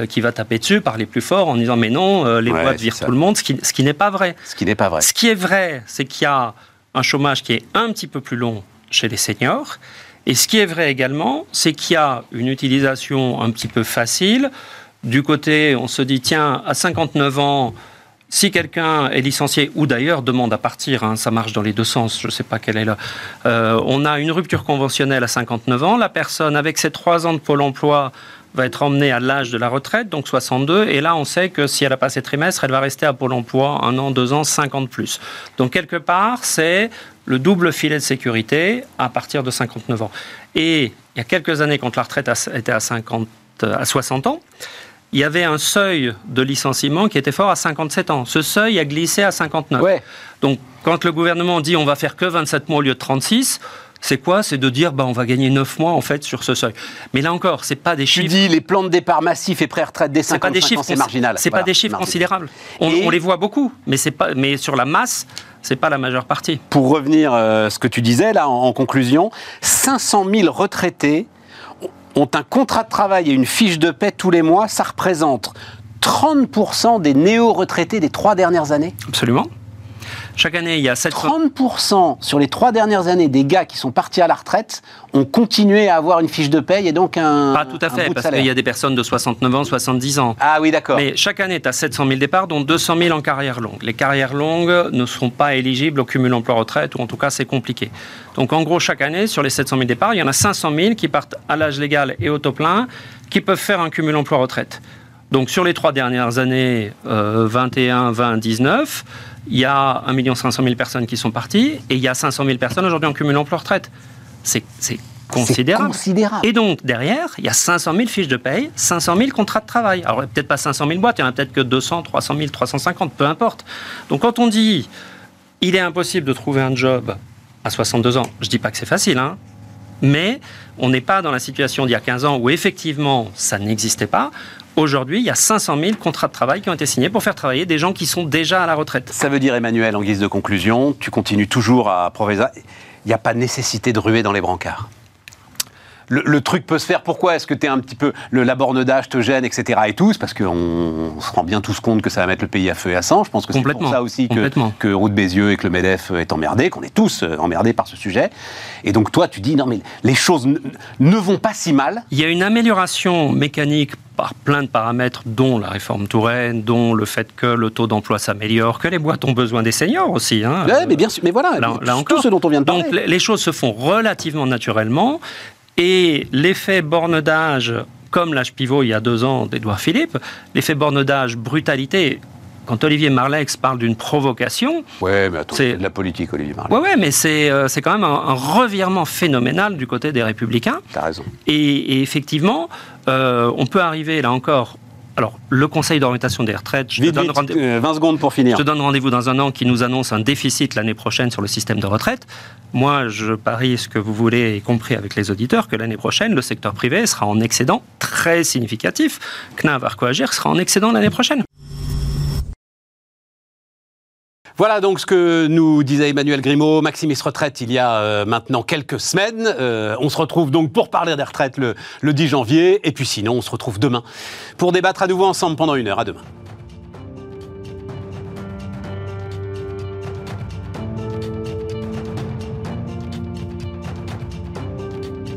qui va taper dessus par les plus forts en disant Mais non, les boîtes virent tout le monde, ce qui, ce qui n'est pas vrai. Ce qui n'est pas vrai. Ce qui est vrai, c'est qu'il y a un chômage qui est un petit peu plus long chez les seniors et ce qui est vrai également, c'est qu'il y a une utilisation un petit peu facile. Du côté, on se dit, tiens, à 59 ans, si quelqu'un est licencié ou d'ailleurs demande à partir, hein, ça marche dans les deux sens, je ne sais pas quelle est là. Euh, on a une rupture conventionnelle à 59 ans. La personne, avec ses trois ans de Pôle emploi, va être emmenée à l'âge de la retraite, donc 62. Et là, on sait que si elle a passé trimestre, elle va rester à Pôle emploi un an, deux ans, 50 plus. Donc, quelque part, c'est le double filet de sécurité à partir de 59 ans. Et il y a quelques années, quand la retraite était à, 50, à 60 ans, il y avait un seuil de licenciement qui était fort à 57 ans. Ce seuil a glissé à 59. Donc, quand le gouvernement dit on va faire que 27 mois au lieu de 36, c'est quoi? C'est de dire, bah, on va gagner 9 mois en fait sur ce seuil. Mais là encore, c'est pas des chiffres. Tu dis les plans de départ massifs et pré-retraite des 55 ans, c'est marginal. C'est pas des chiffres considérables. On, les voit beaucoup, mais c'est pas, mais sur la masse, c'est pas la majeure partie. Pour revenir à euh, ce que tu disais là en, conclusion, 500 000 retraités ont un contrat de travail et une fiche de paie tous les mois. Ça représente 30% des néo-retraités des trois dernières années. Absolument. Chaque année, il y a 30% sur les trois dernières années des gars qui sont partis à la retraite ont continué à avoir une fiche de paye et donc un. Pas tout à fait, parce qu'il y a des personnes de 69 ans, 70 ans. Ah oui, d'accord. Mais chaque année, tu as 700 000 départs, dont 200 000 en carrière longue. Les carrières longues ne sont pas éligibles au cumul emploi-retraite, ou en tout cas, c'est compliqué. Donc en gros, chaque année, sur les 700 000 départs, il y en a 500 000 qui partent à l'âge légal et au taux plein, qui peuvent faire un cumul emploi-retraite. Donc sur les trois dernières années, 21, 20, 19, il y a 1 500 000 personnes qui sont parties et il y a 500 000 personnes aujourd'hui en cumul emploi-retraite. C'est considérable. considérable. Et donc, derrière, il y a 500 000 fiches de paye, 500 000 contrats de travail. Alors, peut-être pas 500 000 boîtes, il y en a peut-être que 200, 300 000, 350, peu importe. Donc, quand on dit il est impossible de trouver un job à 62 ans, je ne dis pas que c'est facile, hein, mais on n'est pas dans la situation d'il y a 15 ans où effectivement ça n'existait pas. Aujourd'hui, il y a 500 000 contrats de travail qui ont été signés pour faire travailler des gens qui sont déjà à la retraite. Ça veut dire, Emmanuel, en guise de conclusion, tu continues toujours à progresser. Il n'y a pas nécessité de ruer dans les brancards le, truc peut se faire. Pourquoi est-ce que tu es un petit peu. Le, la borne d'âge te gêne, etc. et tout? Parce qu'on se rend bien tous compte que ça va mettre le pays à feu et à sang. Je pense que c'est pour ça aussi que, que Route Bézieux et que le MEDEF est emmerdé, qu'on est tous euh, emmerdés par ce sujet. Et donc toi, tu dis non, mais les choses ne vont pas si mal. Il y a une amélioration mécanique par plein de paramètres, dont la réforme Touraine, dont le fait que le taux d'emploi s'améliore, que les boîtes ont besoin des seniors aussi. Hein. mais bien sûr, mais voilà, là, tout ce dont on vient de parler. Donc les choses se font relativement naturellement. Et l'effet borne d'âge, comme l'âge pivot il y a deux ans d'Edouard Philippe, l'effet borne d'âge, brutalité, quand Olivier Marlex parle d'une provocation. Ouais, mais attends, c'est de la politique, Olivier Marlex. Ouais, ouais, mais c'est, euh, c'est quand même un, revirement phénoménal du côté des Républicains. T'as raison. Et, effectivement, euh, on peut arriver, là encore, alors, le Conseil d'orientation des retraites, je te donne 20 euh, secondes pour finir. Je te donne rendez-vous dans un an qui nous annonce un déficit l'année prochaine sur le système de retraite. Moi, je parie ce que vous voulez, y compris avec les auditeurs, que l'année prochaine, le secteur privé sera en excédent très significatif. CNAV Arcoagir sera en excédent l'année prochaine. Voilà donc ce que nous disait Emmanuel Grimaud, Maximis Retraite, il y a euh, maintenant quelques semaines. Euh, on se retrouve donc pour parler des retraites le, le 10 janvier. Et puis sinon, on se retrouve demain pour débattre à nouveau ensemble pendant une heure. À demain.